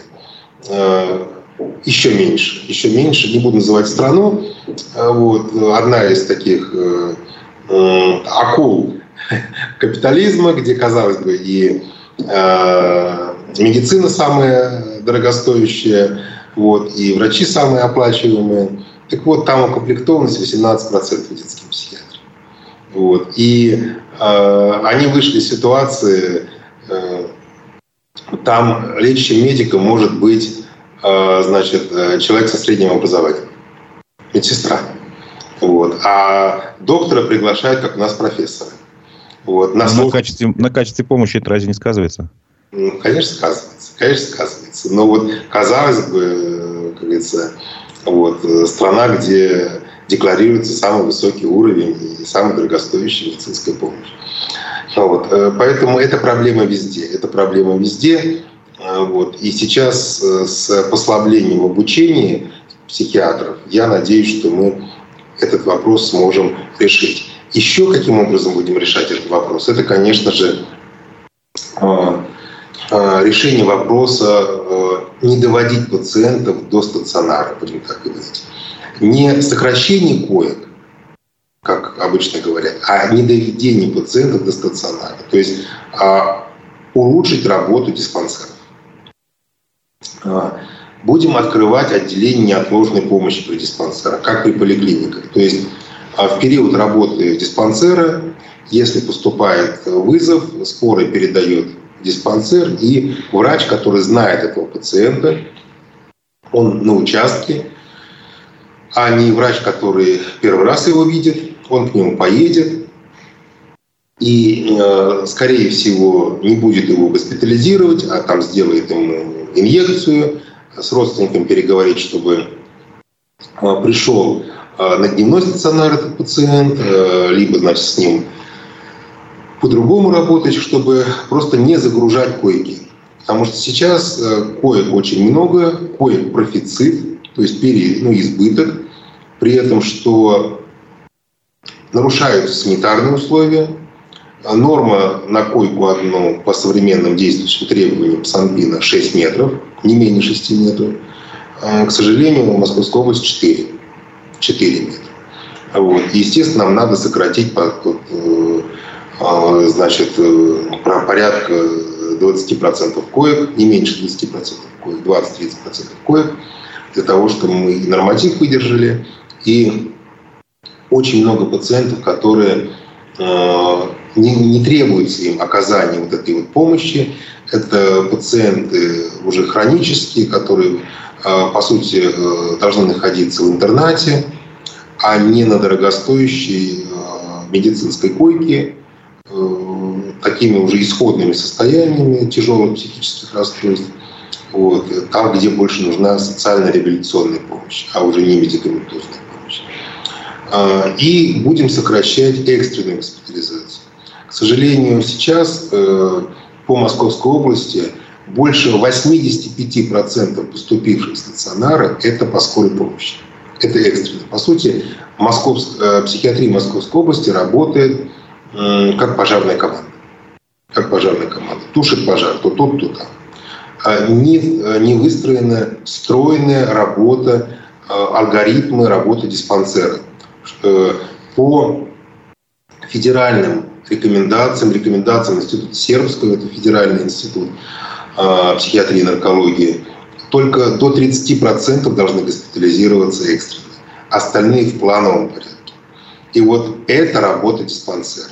э, еще меньше, еще меньше, не буду называть страну. Э, вот, одна из таких акул капитализма, где, казалось бы, и медицина самая дорогостоящая, вот, и врачи самые оплачиваемые. Так вот, там укомплектованность 18% детским психиатрам. Вот. И э, они вышли из ситуации, э, там лечащим медиком может быть э, значит, человек со средним образованием, медсестра. Вот. А доктора приглашают, как у нас, профессора. Вот. На, на, качестве, на качестве помощи это разве не сказывается? Ну, конечно, сказывается. Конечно, сказывается. Но вот, казалось бы, как говорится, вот, э, страна, где декларируется самый высокий уровень и самая дорогостоящая медицинская помощь. Вот. Э, поэтому это проблема везде. Это проблема везде. Э, вот. И сейчас с послаблением в обучении психиатров я надеюсь, что мы этот вопрос сможем решить. Еще каким образом будем решать этот вопрос? Это, конечно же, решение вопроса не доводить пациентов до стационара, будем так говорить. Не сокращение коек, как обычно говорят, а не доведение пациентов до стационара. То есть а, улучшить работу диспансеров. А, будем открывать отделение неотложной помощи при диспансерах, как при поликлиниках. То есть а, в период работы диспансера, если поступает вызов, скорая передает диспансер, и врач, который знает этого пациента, он на участке, а не врач, который первый раз его видит, он к нему поедет, и, э, скорее всего, не будет его госпитализировать, а там сделает ему инъекцию, с родственником переговорить, чтобы э, пришел э, на дневной стационар этот пациент, либо, значит, с ним по-другому работать, чтобы просто не загружать койки. Потому что сейчас э, коек очень много, коек профицит, то есть пере, ну, избыток, при этом, что нарушаются санитарные условия, Норма на койку одну по современным действующим требованиям Санпина 6 метров, не менее 6 метров. А, к сожалению, в Московской области 4. 4 метра. Вот. естественно, нам надо сократить а, значит, э, порядка 20% коек, не меньше 20% коек, 20-30% коек, для того, чтобы мы и норматив выдержали, и очень много пациентов, которые э, не, не требуется им оказания вот этой вот помощи. Это пациенты уже хронические, которые, по сути, должны находиться в интернате, а не на дорогостоящей медицинской койке, такими уже исходными состояниями тяжелых психических расстройств, вот, там, где больше нужна социально-реабилитационная помощь, а уже не медикаментозная помощь. А, и будем сокращать экстренную госпитализацию. К сожалению, сейчас э, по Московской области больше 85% поступивших в стационары – это по скорой помощи. Это экстренно. По сути, Московск, психиатрия Московской области работает как пожарная команда как пожарная команда. Тушит пожар то тут, то там. А не, не выстроена стройная работа, а, алгоритмы работы диспансера. По федеральным рекомендациям, рекомендациям Института Сербского, это федеральный институт психиатрии и наркологии, только до 30% должны госпитализироваться экстренно. Остальные в плановом порядке. И вот это работа диспансера.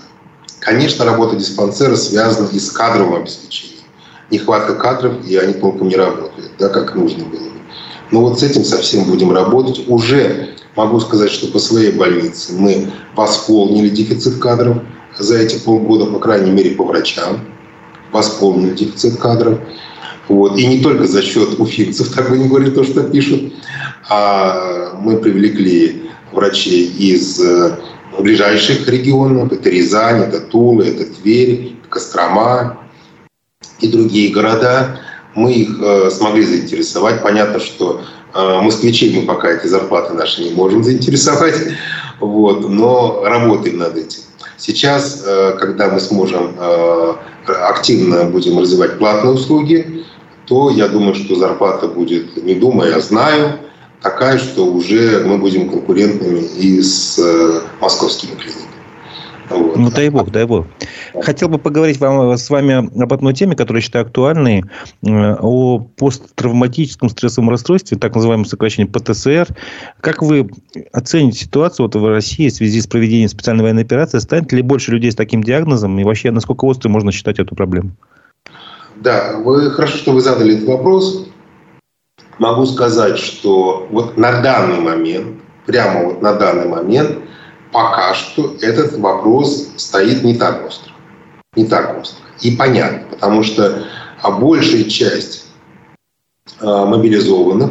Конечно, работа диспансера связана и с кадровым обеспечением. Нехватка кадров, и они толком не работают, да, как нужно было бы. Но вот с этим совсем будем работать. Уже могу сказать, что по своей больнице мы восполнили дефицит кадров за эти полгода, по крайней мере, по врачам. Восполнили дефицит кадров. Вот. И не только за счет уфимцев, [LAUGHS] так бы не говорили то, что пишут, а мы привлекли врачей из э, ближайших регионов. Это Рязань, это Тула, это Тверь, Кострома и другие города. Мы их э, смогли заинтересовать. Понятно, что э, москвичей мы пока эти зарплаты наши не можем заинтересовать, вот, но работаем над этим. Сейчас, э, когда мы сможем э, активно будем развивать платные услуги, то я думаю, что зарплата будет, не думая, а знаю, такая, что уже мы будем конкурентными и с э, московскими клиниками. Вот. Ну, дай бог, дай бог. Хотел бы поговорить вам, с вами об одной теме, которую я считаю актуальной, э, о посттравматическом стрессовом расстройстве, так называемом сокращении ПТСР. Как вы оцените ситуацию вот в России в связи с проведением специальной военной операции? Станет ли больше людей с таким диагнозом? И вообще, насколько острой можно считать эту проблему? Да, вы, хорошо, что вы задали этот вопрос могу сказать, что вот на данный момент, прямо вот на данный момент, пока что этот вопрос стоит не так остро. Не так остро. И понятно, потому что а большая часть а, мобилизованных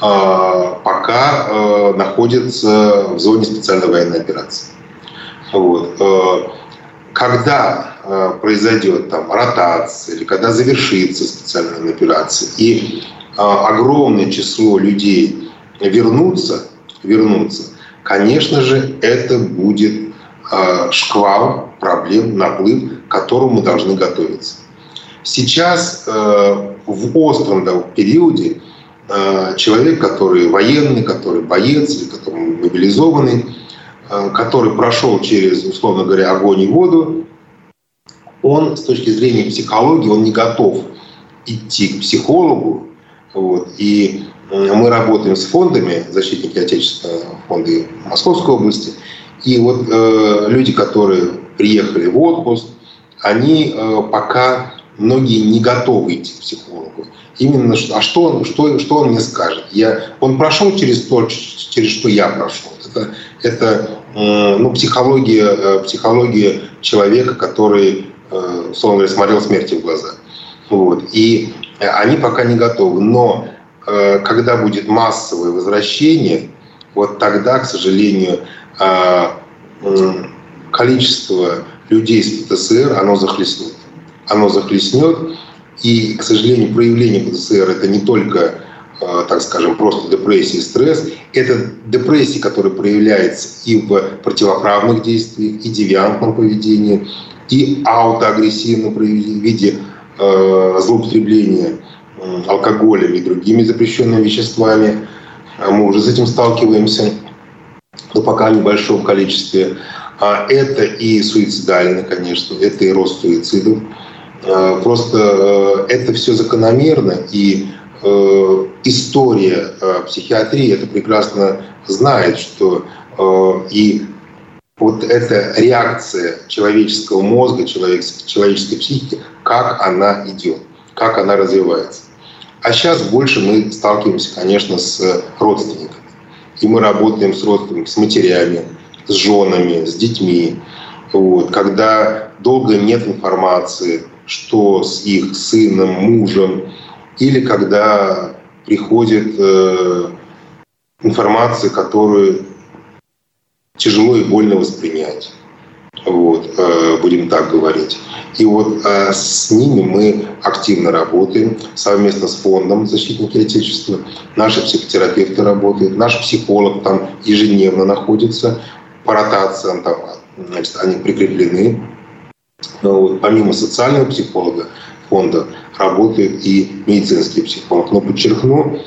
а, пока находится в зоне специальной военной операции. Вот. Когда произойдет там ротация или когда завершится специальная операция и огромное число людей вернутся, вернутся, конечно же, это будет а, шквал проблем, наплыв, к которому мы должны готовиться. Сейчас а, в остром да, периоде человек, который военный, который боец, или который мобилизованный, который прошел через, условно говоря, огонь и воду, он с точки зрения психологии, он не готов идти к психологу, вот. И мы работаем с фондами, защитники Отечественного фонда Московской области. И вот э, люди, которые приехали в отпуск, они э, пока многие не готовы идти к психологу. Именно а что что, что он мне скажет? Я, он прошел через то, через что я прошел. Это, это э, ну, психология, э, психология человека, который, э, условно говоря, смотрел смерти в глаза. Вот. И они пока не готовы. Но э, когда будет массовое возвращение, вот тогда, к сожалению, э, количество людей с ПТСР, оно захлестнет. Оно захлестнет, И, к сожалению, проявление ПТСР – это не только, э, так скажем, просто депрессия и стресс. Это депрессия, которая проявляется и в противоправных действиях, и девиантном поведении, и аутоагрессивном виде э, злоупотребления алкоголем и другими запрещенными веществами. Мы уже с этим сталкиваемся, но пока в небольшом количестве. А это и суицидально, конечно, это и рост суицидов. А, просто э, это все закономерно, и э, история э, психиатрии это прекрасно знает, что и вот эта реакция человеческого мозга, человеческой психики, как она идет, как она развивается. А сейчас больше мы сталкиваемся, конечно, с родственниками. И мы работаем с родственниками, с матерями, с женами, с детьми. Вот. Когда долго нет информации, что с их сыном, мужем, или когда приходит э, информация, которую тяжело и больно воспринять. Вот, э, будем так говорить. И вот э, с ними мы активно работаем совместно с фондом «Защитники Отечества». Наши психотерапевты работают, наш психолог там ежедневно находится по ротациям, там, значит, они прикреплены. Вот, помимо социального психолога фонда работает и медицинский психолог. Но подчеркну,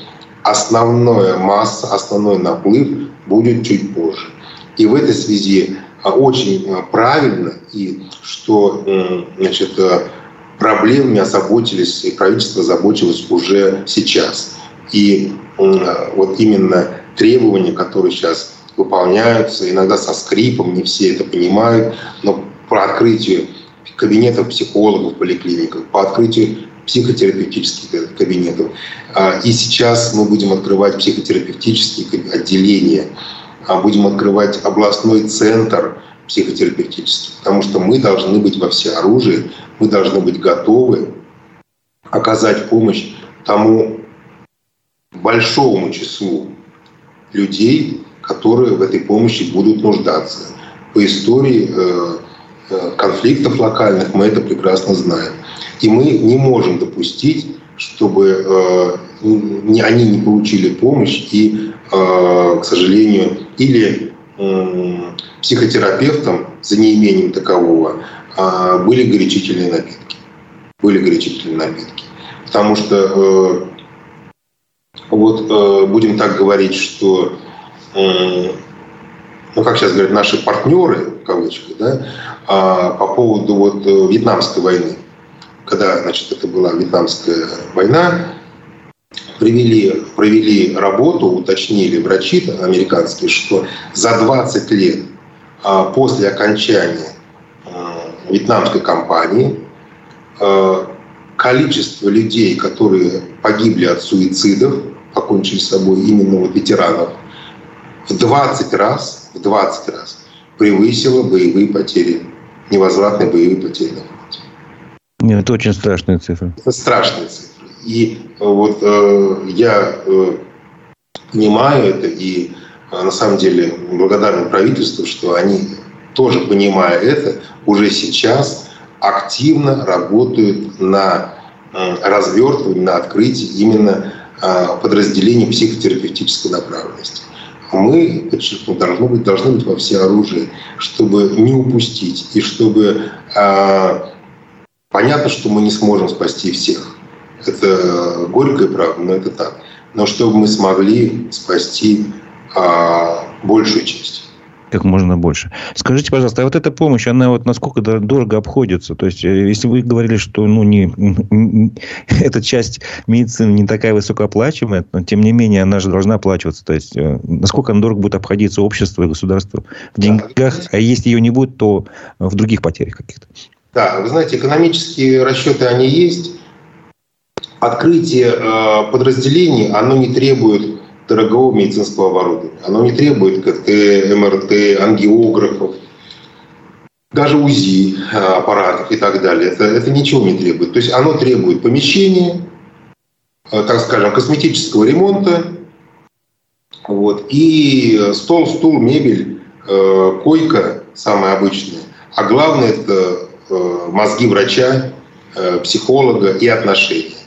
основная масса, основной наплыв будет чуть позже. И в этой связи очень а, правильно, и что значит, а, проблемами озаботились, и правительство заботилось уже сейчас. И вот именно требования, которые сейчас выполняются, иногда со скрипом, не все это понимают, но по открытию кабинетов психологов в поликлиниках, по открытию психотерапевтических кабинетов. И сейчас мы будем открывать психотерапевтические отделения а будем открывать областной центр психотерапевтический, потому что мы должны быть во всеоружии, мы должны быть готовы оказать помощь тому большому числу людей, которые в этой помощи будут нуждаться. По истории э, э, конфликтов локальных мы это прекрасно знаем. И мы не можем допустить, чтобы э, они не получили помощь и, к сожалению, или психотерапевтом за неимением такового а, были горячительные напитки. Были горячительные напитки. Потому что э, вот э, будем так говорить, что ну, как сейчас говорят, наши партнеры, в кавычках, да, а, по поводу вот э, Вьетнамской войны, когда, значит, это была Вьетнамская война, провели, провели работу, уточнили врачи американские, что за 20 лет а, после окончания а, вьетнамской кампании а, количество людей, которые погибли от суицидов, покончили с собой именно вот ветеранов, в 20 раз, в 20 раз превысило боевые потери, невозвратные боевые потери на фронте. Нет, это очень страшные цифры. Это страшные цифры. И э, вот э, я э, понимаю это и на самом деле благодарен правительству, что они тоже понимая это, уже сейчас активно работают на развертывании, на открытии именно подразделений психотерапевтической направленности. Мы, подчеркну, должны быть, должны быть во все оружие, чтобы не упустить и чтобы понятно, что мы не сможем спасти всех это горькая правда, но это так. Но чтобы мы смогли спасти а, большую часть как можно больше. Скажите, пожалуйста, а вот эта помощь, она вот насколько дорого обходится? То есть, э, если вы говорили, что ну, не, не, [LAUGHS] эта часть медицины не такая высокооплачиваемая, но тем не менее она же должна оплачиваться. То есть, э, насколько она дорого будет обходиться обществу и государству в деньгах, да. а если ее не будет, то в других потерях каких-то? Да, вы знаете, экономические расчеты, они есть открытие э, подразделений, оно не требует дорогого медицинского оборудования. Оно не требует КТ, МРТ, ангиографов, даже УЗИ э, аппаратов и так далее. Это, это ничего не требует. То есть оно требует помещения, э, так скажем, косметического ремонта, вот, и стол, стул, мебель, койка самая обычная. А главное – это мозги врача, психолога и отношения.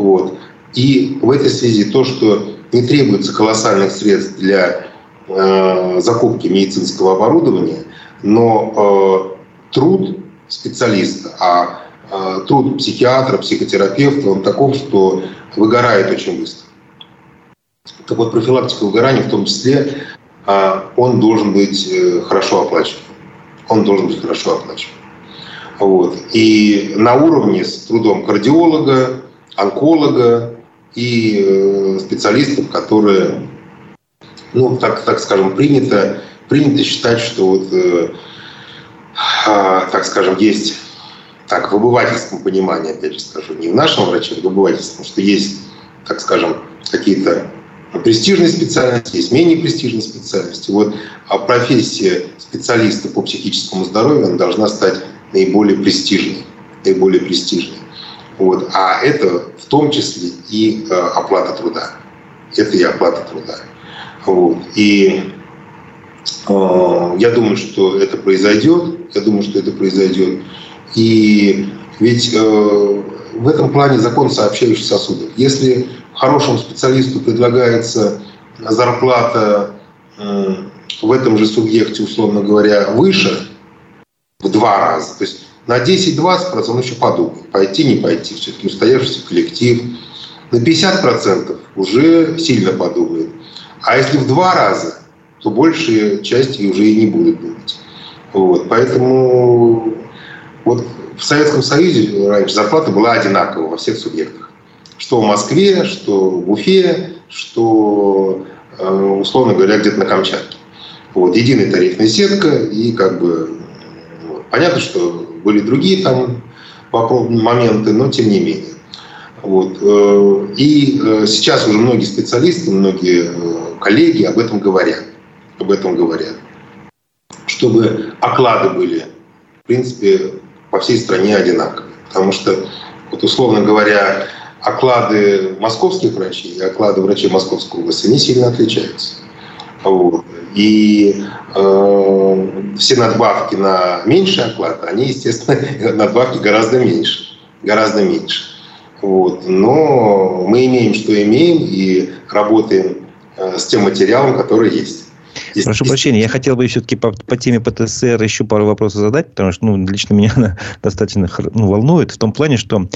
Вот. И в этой связи то, что не требуется колоссальных средств для э, закупки медицинского оборудования, но э, труд специалиста, а э, труд психиатра, психотерапевта, он таков, что выгорает очень быстро. Так вот, профилактика выгорания в том числе, э, он должен быть э, хорошо оплачиваем. Он должен быть хорошо оплачиваем. Вот. И на уровне с трудом кардиолога, онколога, и э, специалистов, которые, ну, так, так скажем, принято, принято считать, что вот, э, э, так скажем, есть, так, в обывательском понимании, опять же скажу, не в нашем враче, а в обывательском, что есть, так скажем, какие-то престижные специальности, есть менее престижные специальности. Вот а профессия специалиста по психическому здоровью она должна стать наиболее престижной, наиболее престижной. Вот. А это в том числе и э, оплата труда. Это и оплата труда. Вот. И э, я думаю, что это произойдет. Я думаю, что это произойдет. И ведь э, в этом плане закон сообщающих сосудов. Если хорошему специалисту предлагается зарплата э, в этом же субъекте, условно говоря, выше в два раза, то есть на 10-20% он еще подумает, пойти, не пойти, все-таки устоявшийся коллектив. На 50% уже сильно подумает. А если в два раза, то большая часть уже и не будет думать. Вот. Поэтому вот в Советском Союзе раньше зарплата была одинакова во всех субъектах. Что в Москве, что в Уфе, что, э, условно говоря, где-то на Камчатке. Вот. Единая тарифная сетка и как бы понятно, что были другие там моменты, но тем не менее. Вот. Э, и э, сейчас уже многие специалисты, многие э, коллеги об этом говорят. Об этом говорят. Чтобы оклады были, в принципе, по всей стране одинаковые. Потому что, вот условно говоря, оклады московских врачей и оклады врачей Московской области, они сильно отличаются. Вот. И э, все надбавки на меньший оклад, они, естественно, [LAUGHS] надбавки гораздо меньше. Гораздо меньше. Вот. Но мы имеем, что имеем, и работаем э, с тем материалом, который есть. Здесь, Прошу здесь... прощения, я хотел бы все-таки по, по теме ПТСР еще пару вопросов задать, потому что ну, лично меня [LAUGHS] она достаточно ну, волнует в том плане, что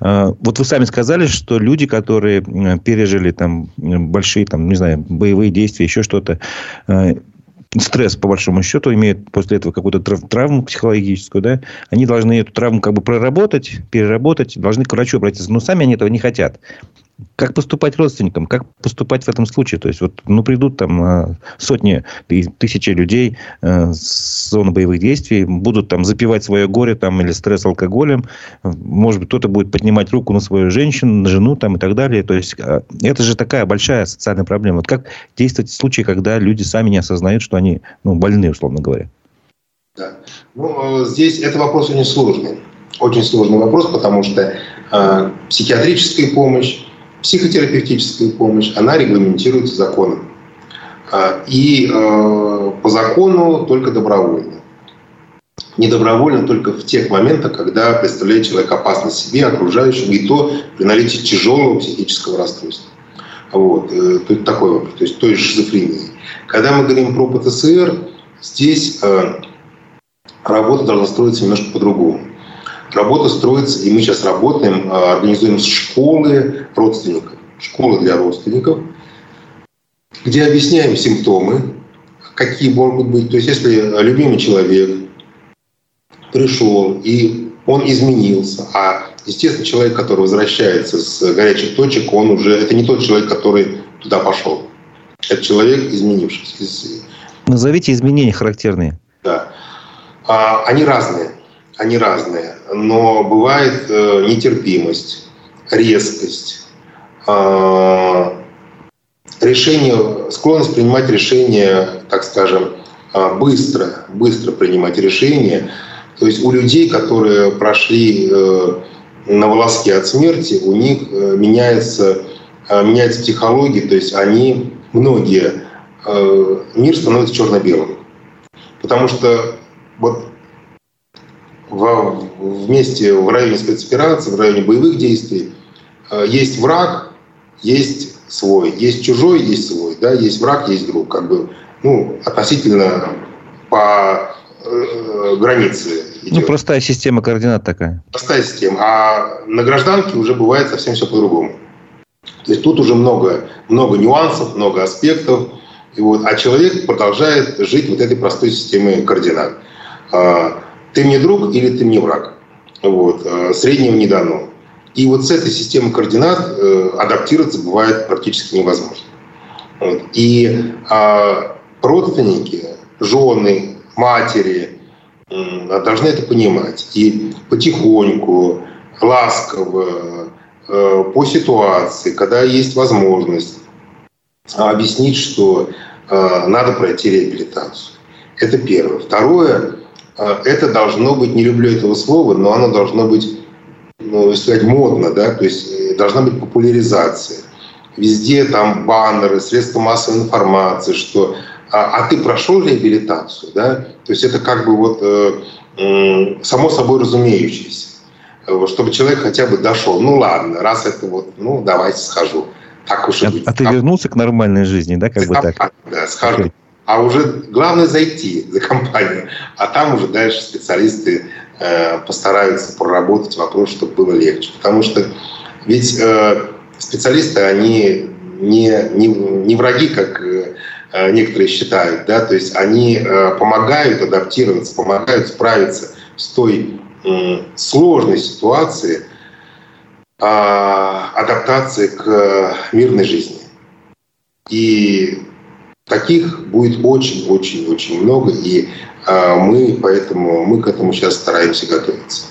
э, вот вы сами сказали, что люди, которые э, пережили там большие, там, не знаю, боевые действия, еще что-то, э, стресс, по большому счету, имеют после этого какую-то травму психологическую, да, они должны эту травму как бы проработать, переработать, должны к врачу обратиться. Но сами они этого не хотят. Как поступать родственникам? Как поступать в этом случае? То есть, вот, ну, придут там а, сотни, тысячи людей э, с зоны боевых действий, будут там запивать свое горе там, или стресс алкоголем. Может быть, кто-то будет поднимать руку на свою женщину, на жену там, и так далее. То есть, а, это же такая большая социальная проблема. Вот как действовать в случае, когда люди сами не осознают, что они ну, больны, условно говоря? Да. Ну, здесь это вопрос очень сложный. Очень сложный вопрос, потому что э, психиатрическая помощь, Психотерапевтическая помощь, она регламентируется законом. А, и э, по закону только добровольно. Не добровольно только в тех моментах, когда представляет человек опасность себе, окружающим, и то при наличии тяжелого психического расстройства. Вот. Э, Тут такой вопрос, то есть той шизофрении. Когда мы говорим про ПТСР, здесь э, работа должна строиться немножко по-другому. Работа строится, и мы сейчас работаем, а, организуем школы родственников, школы для родственников, где объясняем симптомы, какие могут быть. То есть если любимый человек пришел, и он изменился, а, естественно, человек, который возвращается с горячих точек, он уже, это не тот человек, который туда пошел. Это человек, изменившийся. Назовите изменения характерные. Да. А, они разные они разные, но бывает э, нетерпимость, резкость, э, решение, склонность принимать решения, так скажем, э, быстро, быстро принимать решения. То есть у людей, которые прошли э, на волоске от смерти, у них э, меняется, э, меняется психология, то есть они, многие, э, мир становится черно-белым. Потому что вот в, вместе в районе спецоперации, в районе боевых действий э, есть враг, есть свой, есть чужой, есть свой, да, есть враг, есть друг, как бы, ну, относительно по э, границе. Идет. Ну, простая система координат такая. Простая система. А на гражданке уже бывает совсем все по-другому. То есть тут уже много, много нюансов, много аспектов. И вот, а человек продолжает жить вот этой простой системой координат. А, ты мне друг или ты мне враг. Вот. А, среднего не дано. И вот с этой системой координат э, адаптироваться бывает практически невозможно. Вот. И а, родственники, жены, матери должны это понимать. И потихоньку, ласково, э, по ситуации, когда есть возможность, объяснить, что э, надо пройти реабилитацию. Это первое. Второе, это должно быть, не люблю этого слова, но оно должно быть, ну, сказать, модно, да, то есть должна быть популяризация. Везде там баннеры, средства массовой информации, что а, а ты прошел реабилитацию, да, то есть это как бы вот э, само собой разумеющееся, чтобы человек хотя бы дошел. Ну ладно, раз это вот, ну давайте схожу. Так уж и а, быть. А ты вернулся к нормальной жизни, да, как бы так? Да, схожу. А уже главное зайти за компанию, а там уже дальше специалисты э, постараются проработать вопрос, чтобы было легче. Потому что ведь э, специалисты, они не, не, не враги, как э, Э, некоторые считают, да, то есть они э, помогают адаптироваться, помогают справиться с той сложной ситуацией а, адаптации к мирной жизни. И таких будет очень-очень-очень много, и а, мы поэтому мы к этому сейчас стараемся готовиться.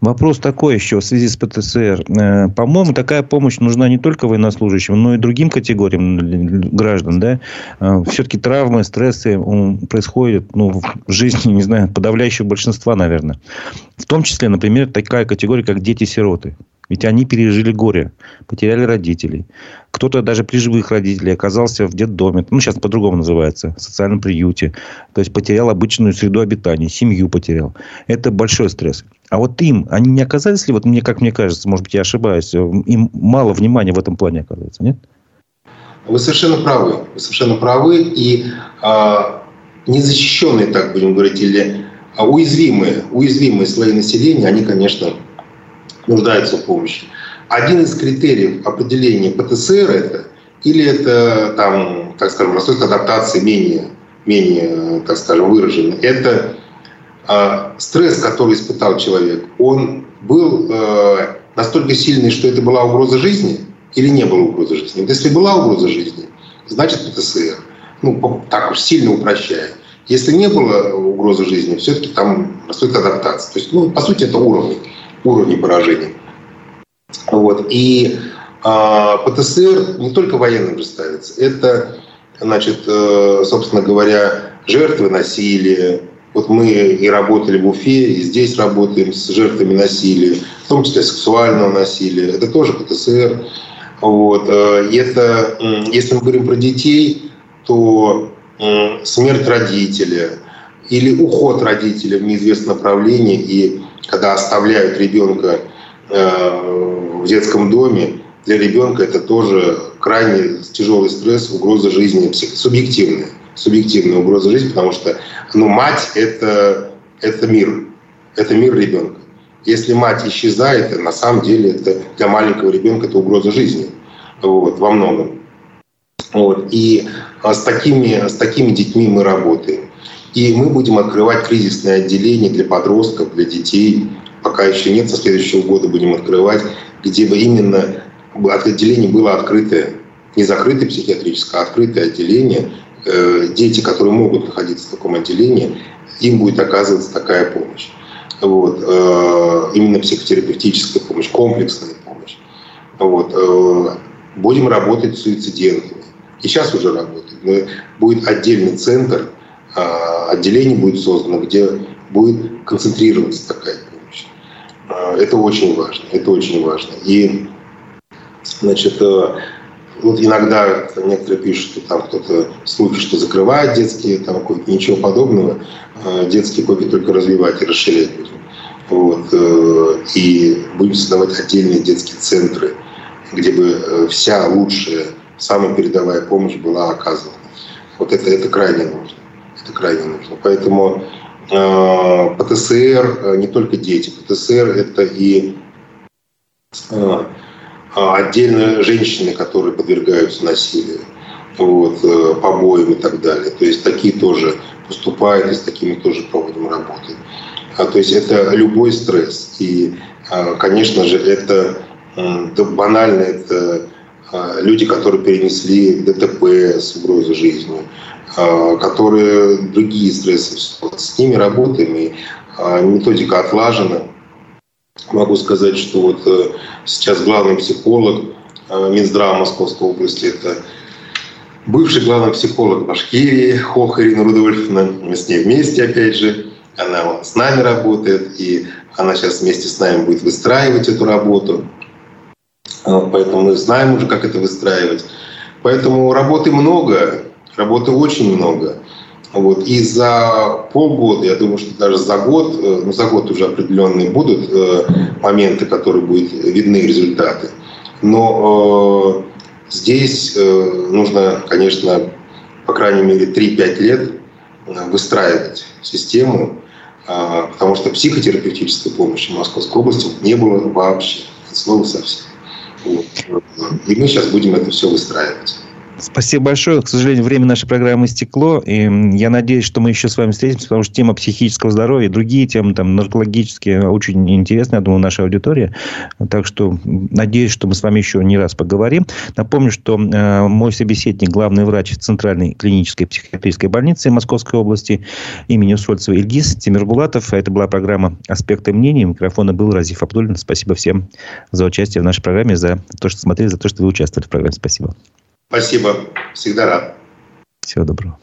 Вопрос такой еще в связи с ПТСР. Э, по-моему, такая помощь нужна не только военнослужащим, но и другим категориям граждан. Да? Э, Все-таки травмы, стрессы происходят ну, в жизни, не знаю, подавляющего большинства, наверное. В том числе, например, такая категория, как дети-сироты. Ведь они пережили горе, потеряли родителей. Кто-то даже при живых родителей оказался в детдоме, ну, сейчас по-другому называется, в социальном приюте. То есть, потерял обычную среду обитания, семью потерял. Это большой стресс. А вот им, они не оказались ли, вот мне, как мне кажется, может быть, я ошибаюсь, им мало внимания в этом плане оказывается, нет? Вы совершенно правы. Вы совершенно правы. И а, незащищенные, так будем говорить, или а, уязвимые, уязвимые слои населения, они, конечно, нуждаются в помощи. Один из критериев определения ПТСР это или это там, так скажем, расстройство адаптации менее, менее, так скажем, выраженный. Это э, стресс, который испытал человек, он был э, настолько сильный, что это была угроза жизни или не была угроза жизни. Вот если была угроза жизни, значит ПТСР. Ну, так уж сильно упрощая. Если не было угрозы жизни, все-таки там расстройство адаптации. То есть, ну, по сути, это уровни уровни поражений. Вот. И э, ПТСР не только военным же ставится, это, значит, э, собственно говоря, жертвы насилия. Вот мы и работали в Уфе, и здесь работаем с жертвами насилия, в том числе сексуального насилия. Это тоже ПТСР. Вот. Э, и это, если мы говорим про детей, то смерть родителя или уход родителя в неизвестном направлении и когда оставляют ребенка э, в детском доме, для ребенка это тоже крайне тяжелый стресс, угроза жизни, субъективная, субъективная угроза жизни, потому что ну, мать это, это мир, это мир ребенка. Если мать исчезает, на самом деле это для маленького ребенка это угроза жизни вот, во многом. Вот. И а, с такими, с такими детьми мы работаем. И мы будем открывать кризисное отделение для подростков, для детей. Пока еще нет, со следующего года будем открывать, где бы именно отделение было открытое, не закрытое психиатрическое, а открытое отделение. Э, дети, которые могут находиться в таком отделении, им будет оказываться такая помощь. Вот. Э, именно психотерапевтическая помощь, комплексная помощь. Вот. Э, будем работать с суицидентами. И сейчас уже работаем. Будет отдельный центр а, отделение будет создано, где будет концентрироваться такая помощь. А, это очень важно, это очень важно. И, значит, э, Вот иногда некоторые пишут, что там кто-то слухи, что закрывает детские там койки, ничего подобного. Э, детские койки только развивать и расширять будем. Вот. Э, и будем создавать отдельные детские центры, где бы вся лучшая, самая передовая помощь была оказана. Вот это, это крайне нужно. Это крайне нужно. Поэтому э, ПТСР не только дети. ПТСР это и э, отдельно женщины, которые подвергаются насилию, вот, э, побоям и так далее. То есть такие тоже поступают, и с такими тоже проводим работы. А, то есть это любой стресс. И, а, конечно же, это, это банально, это а, люди, которые перенесли ДТП с угрозой жизни, а, которые другие стрессы. С ними работаем, и а, методика отлажена. Могу сказать, что вот э, сейчас главный психолог э, Минздрава Московской области – это бывший главный психолог Башкирии Хох Ирина Рудольфовна. Мы с ней вместе, опять же. Она с нами работает, и она сейчас вместе с нами будет выстраивать эту работу. Поэтому мы знаем уже, как это выстраивать. Поэтому работы много, работы очень много. Вот. И за полгода, я думаю, что даже за год, э, ну за год уже определенные будут э, моменты, которые будут видны результаты. Но э, здесь э, нужно, конечно, по крайней мере 3-5 лет э, выстраивать систему, э, потому что психотерапевтической помощи в Московской области не было вообще, от слова совсем. Вот. И мы сейчас будем это все выстраивать. Спасибо большое. К сожалению, время нашей программы истекло. И я надеюсь, что мы еще с вами встретимся, потому что тема психического здоровья, другие темы, там, наркологические, очень интересны, я думаю, нашей аудитории. Так что надеюсь, что мы с вами еще не раз поговорим. Напомню, что э, мой собеседник, главный врач Центральной клинической психиатрической больницы Московской области имени Усольцева Ильгиз Тимирбулатов. Это была программа «Аспекты мнений». Микрофона был Разиф Абдулин. Спасибо всем за участие в нашей программе, за то, что смотрели, за то, что вы участвовали в программе. Спасибо. Спасибо. Всегда рад. Всего доброго.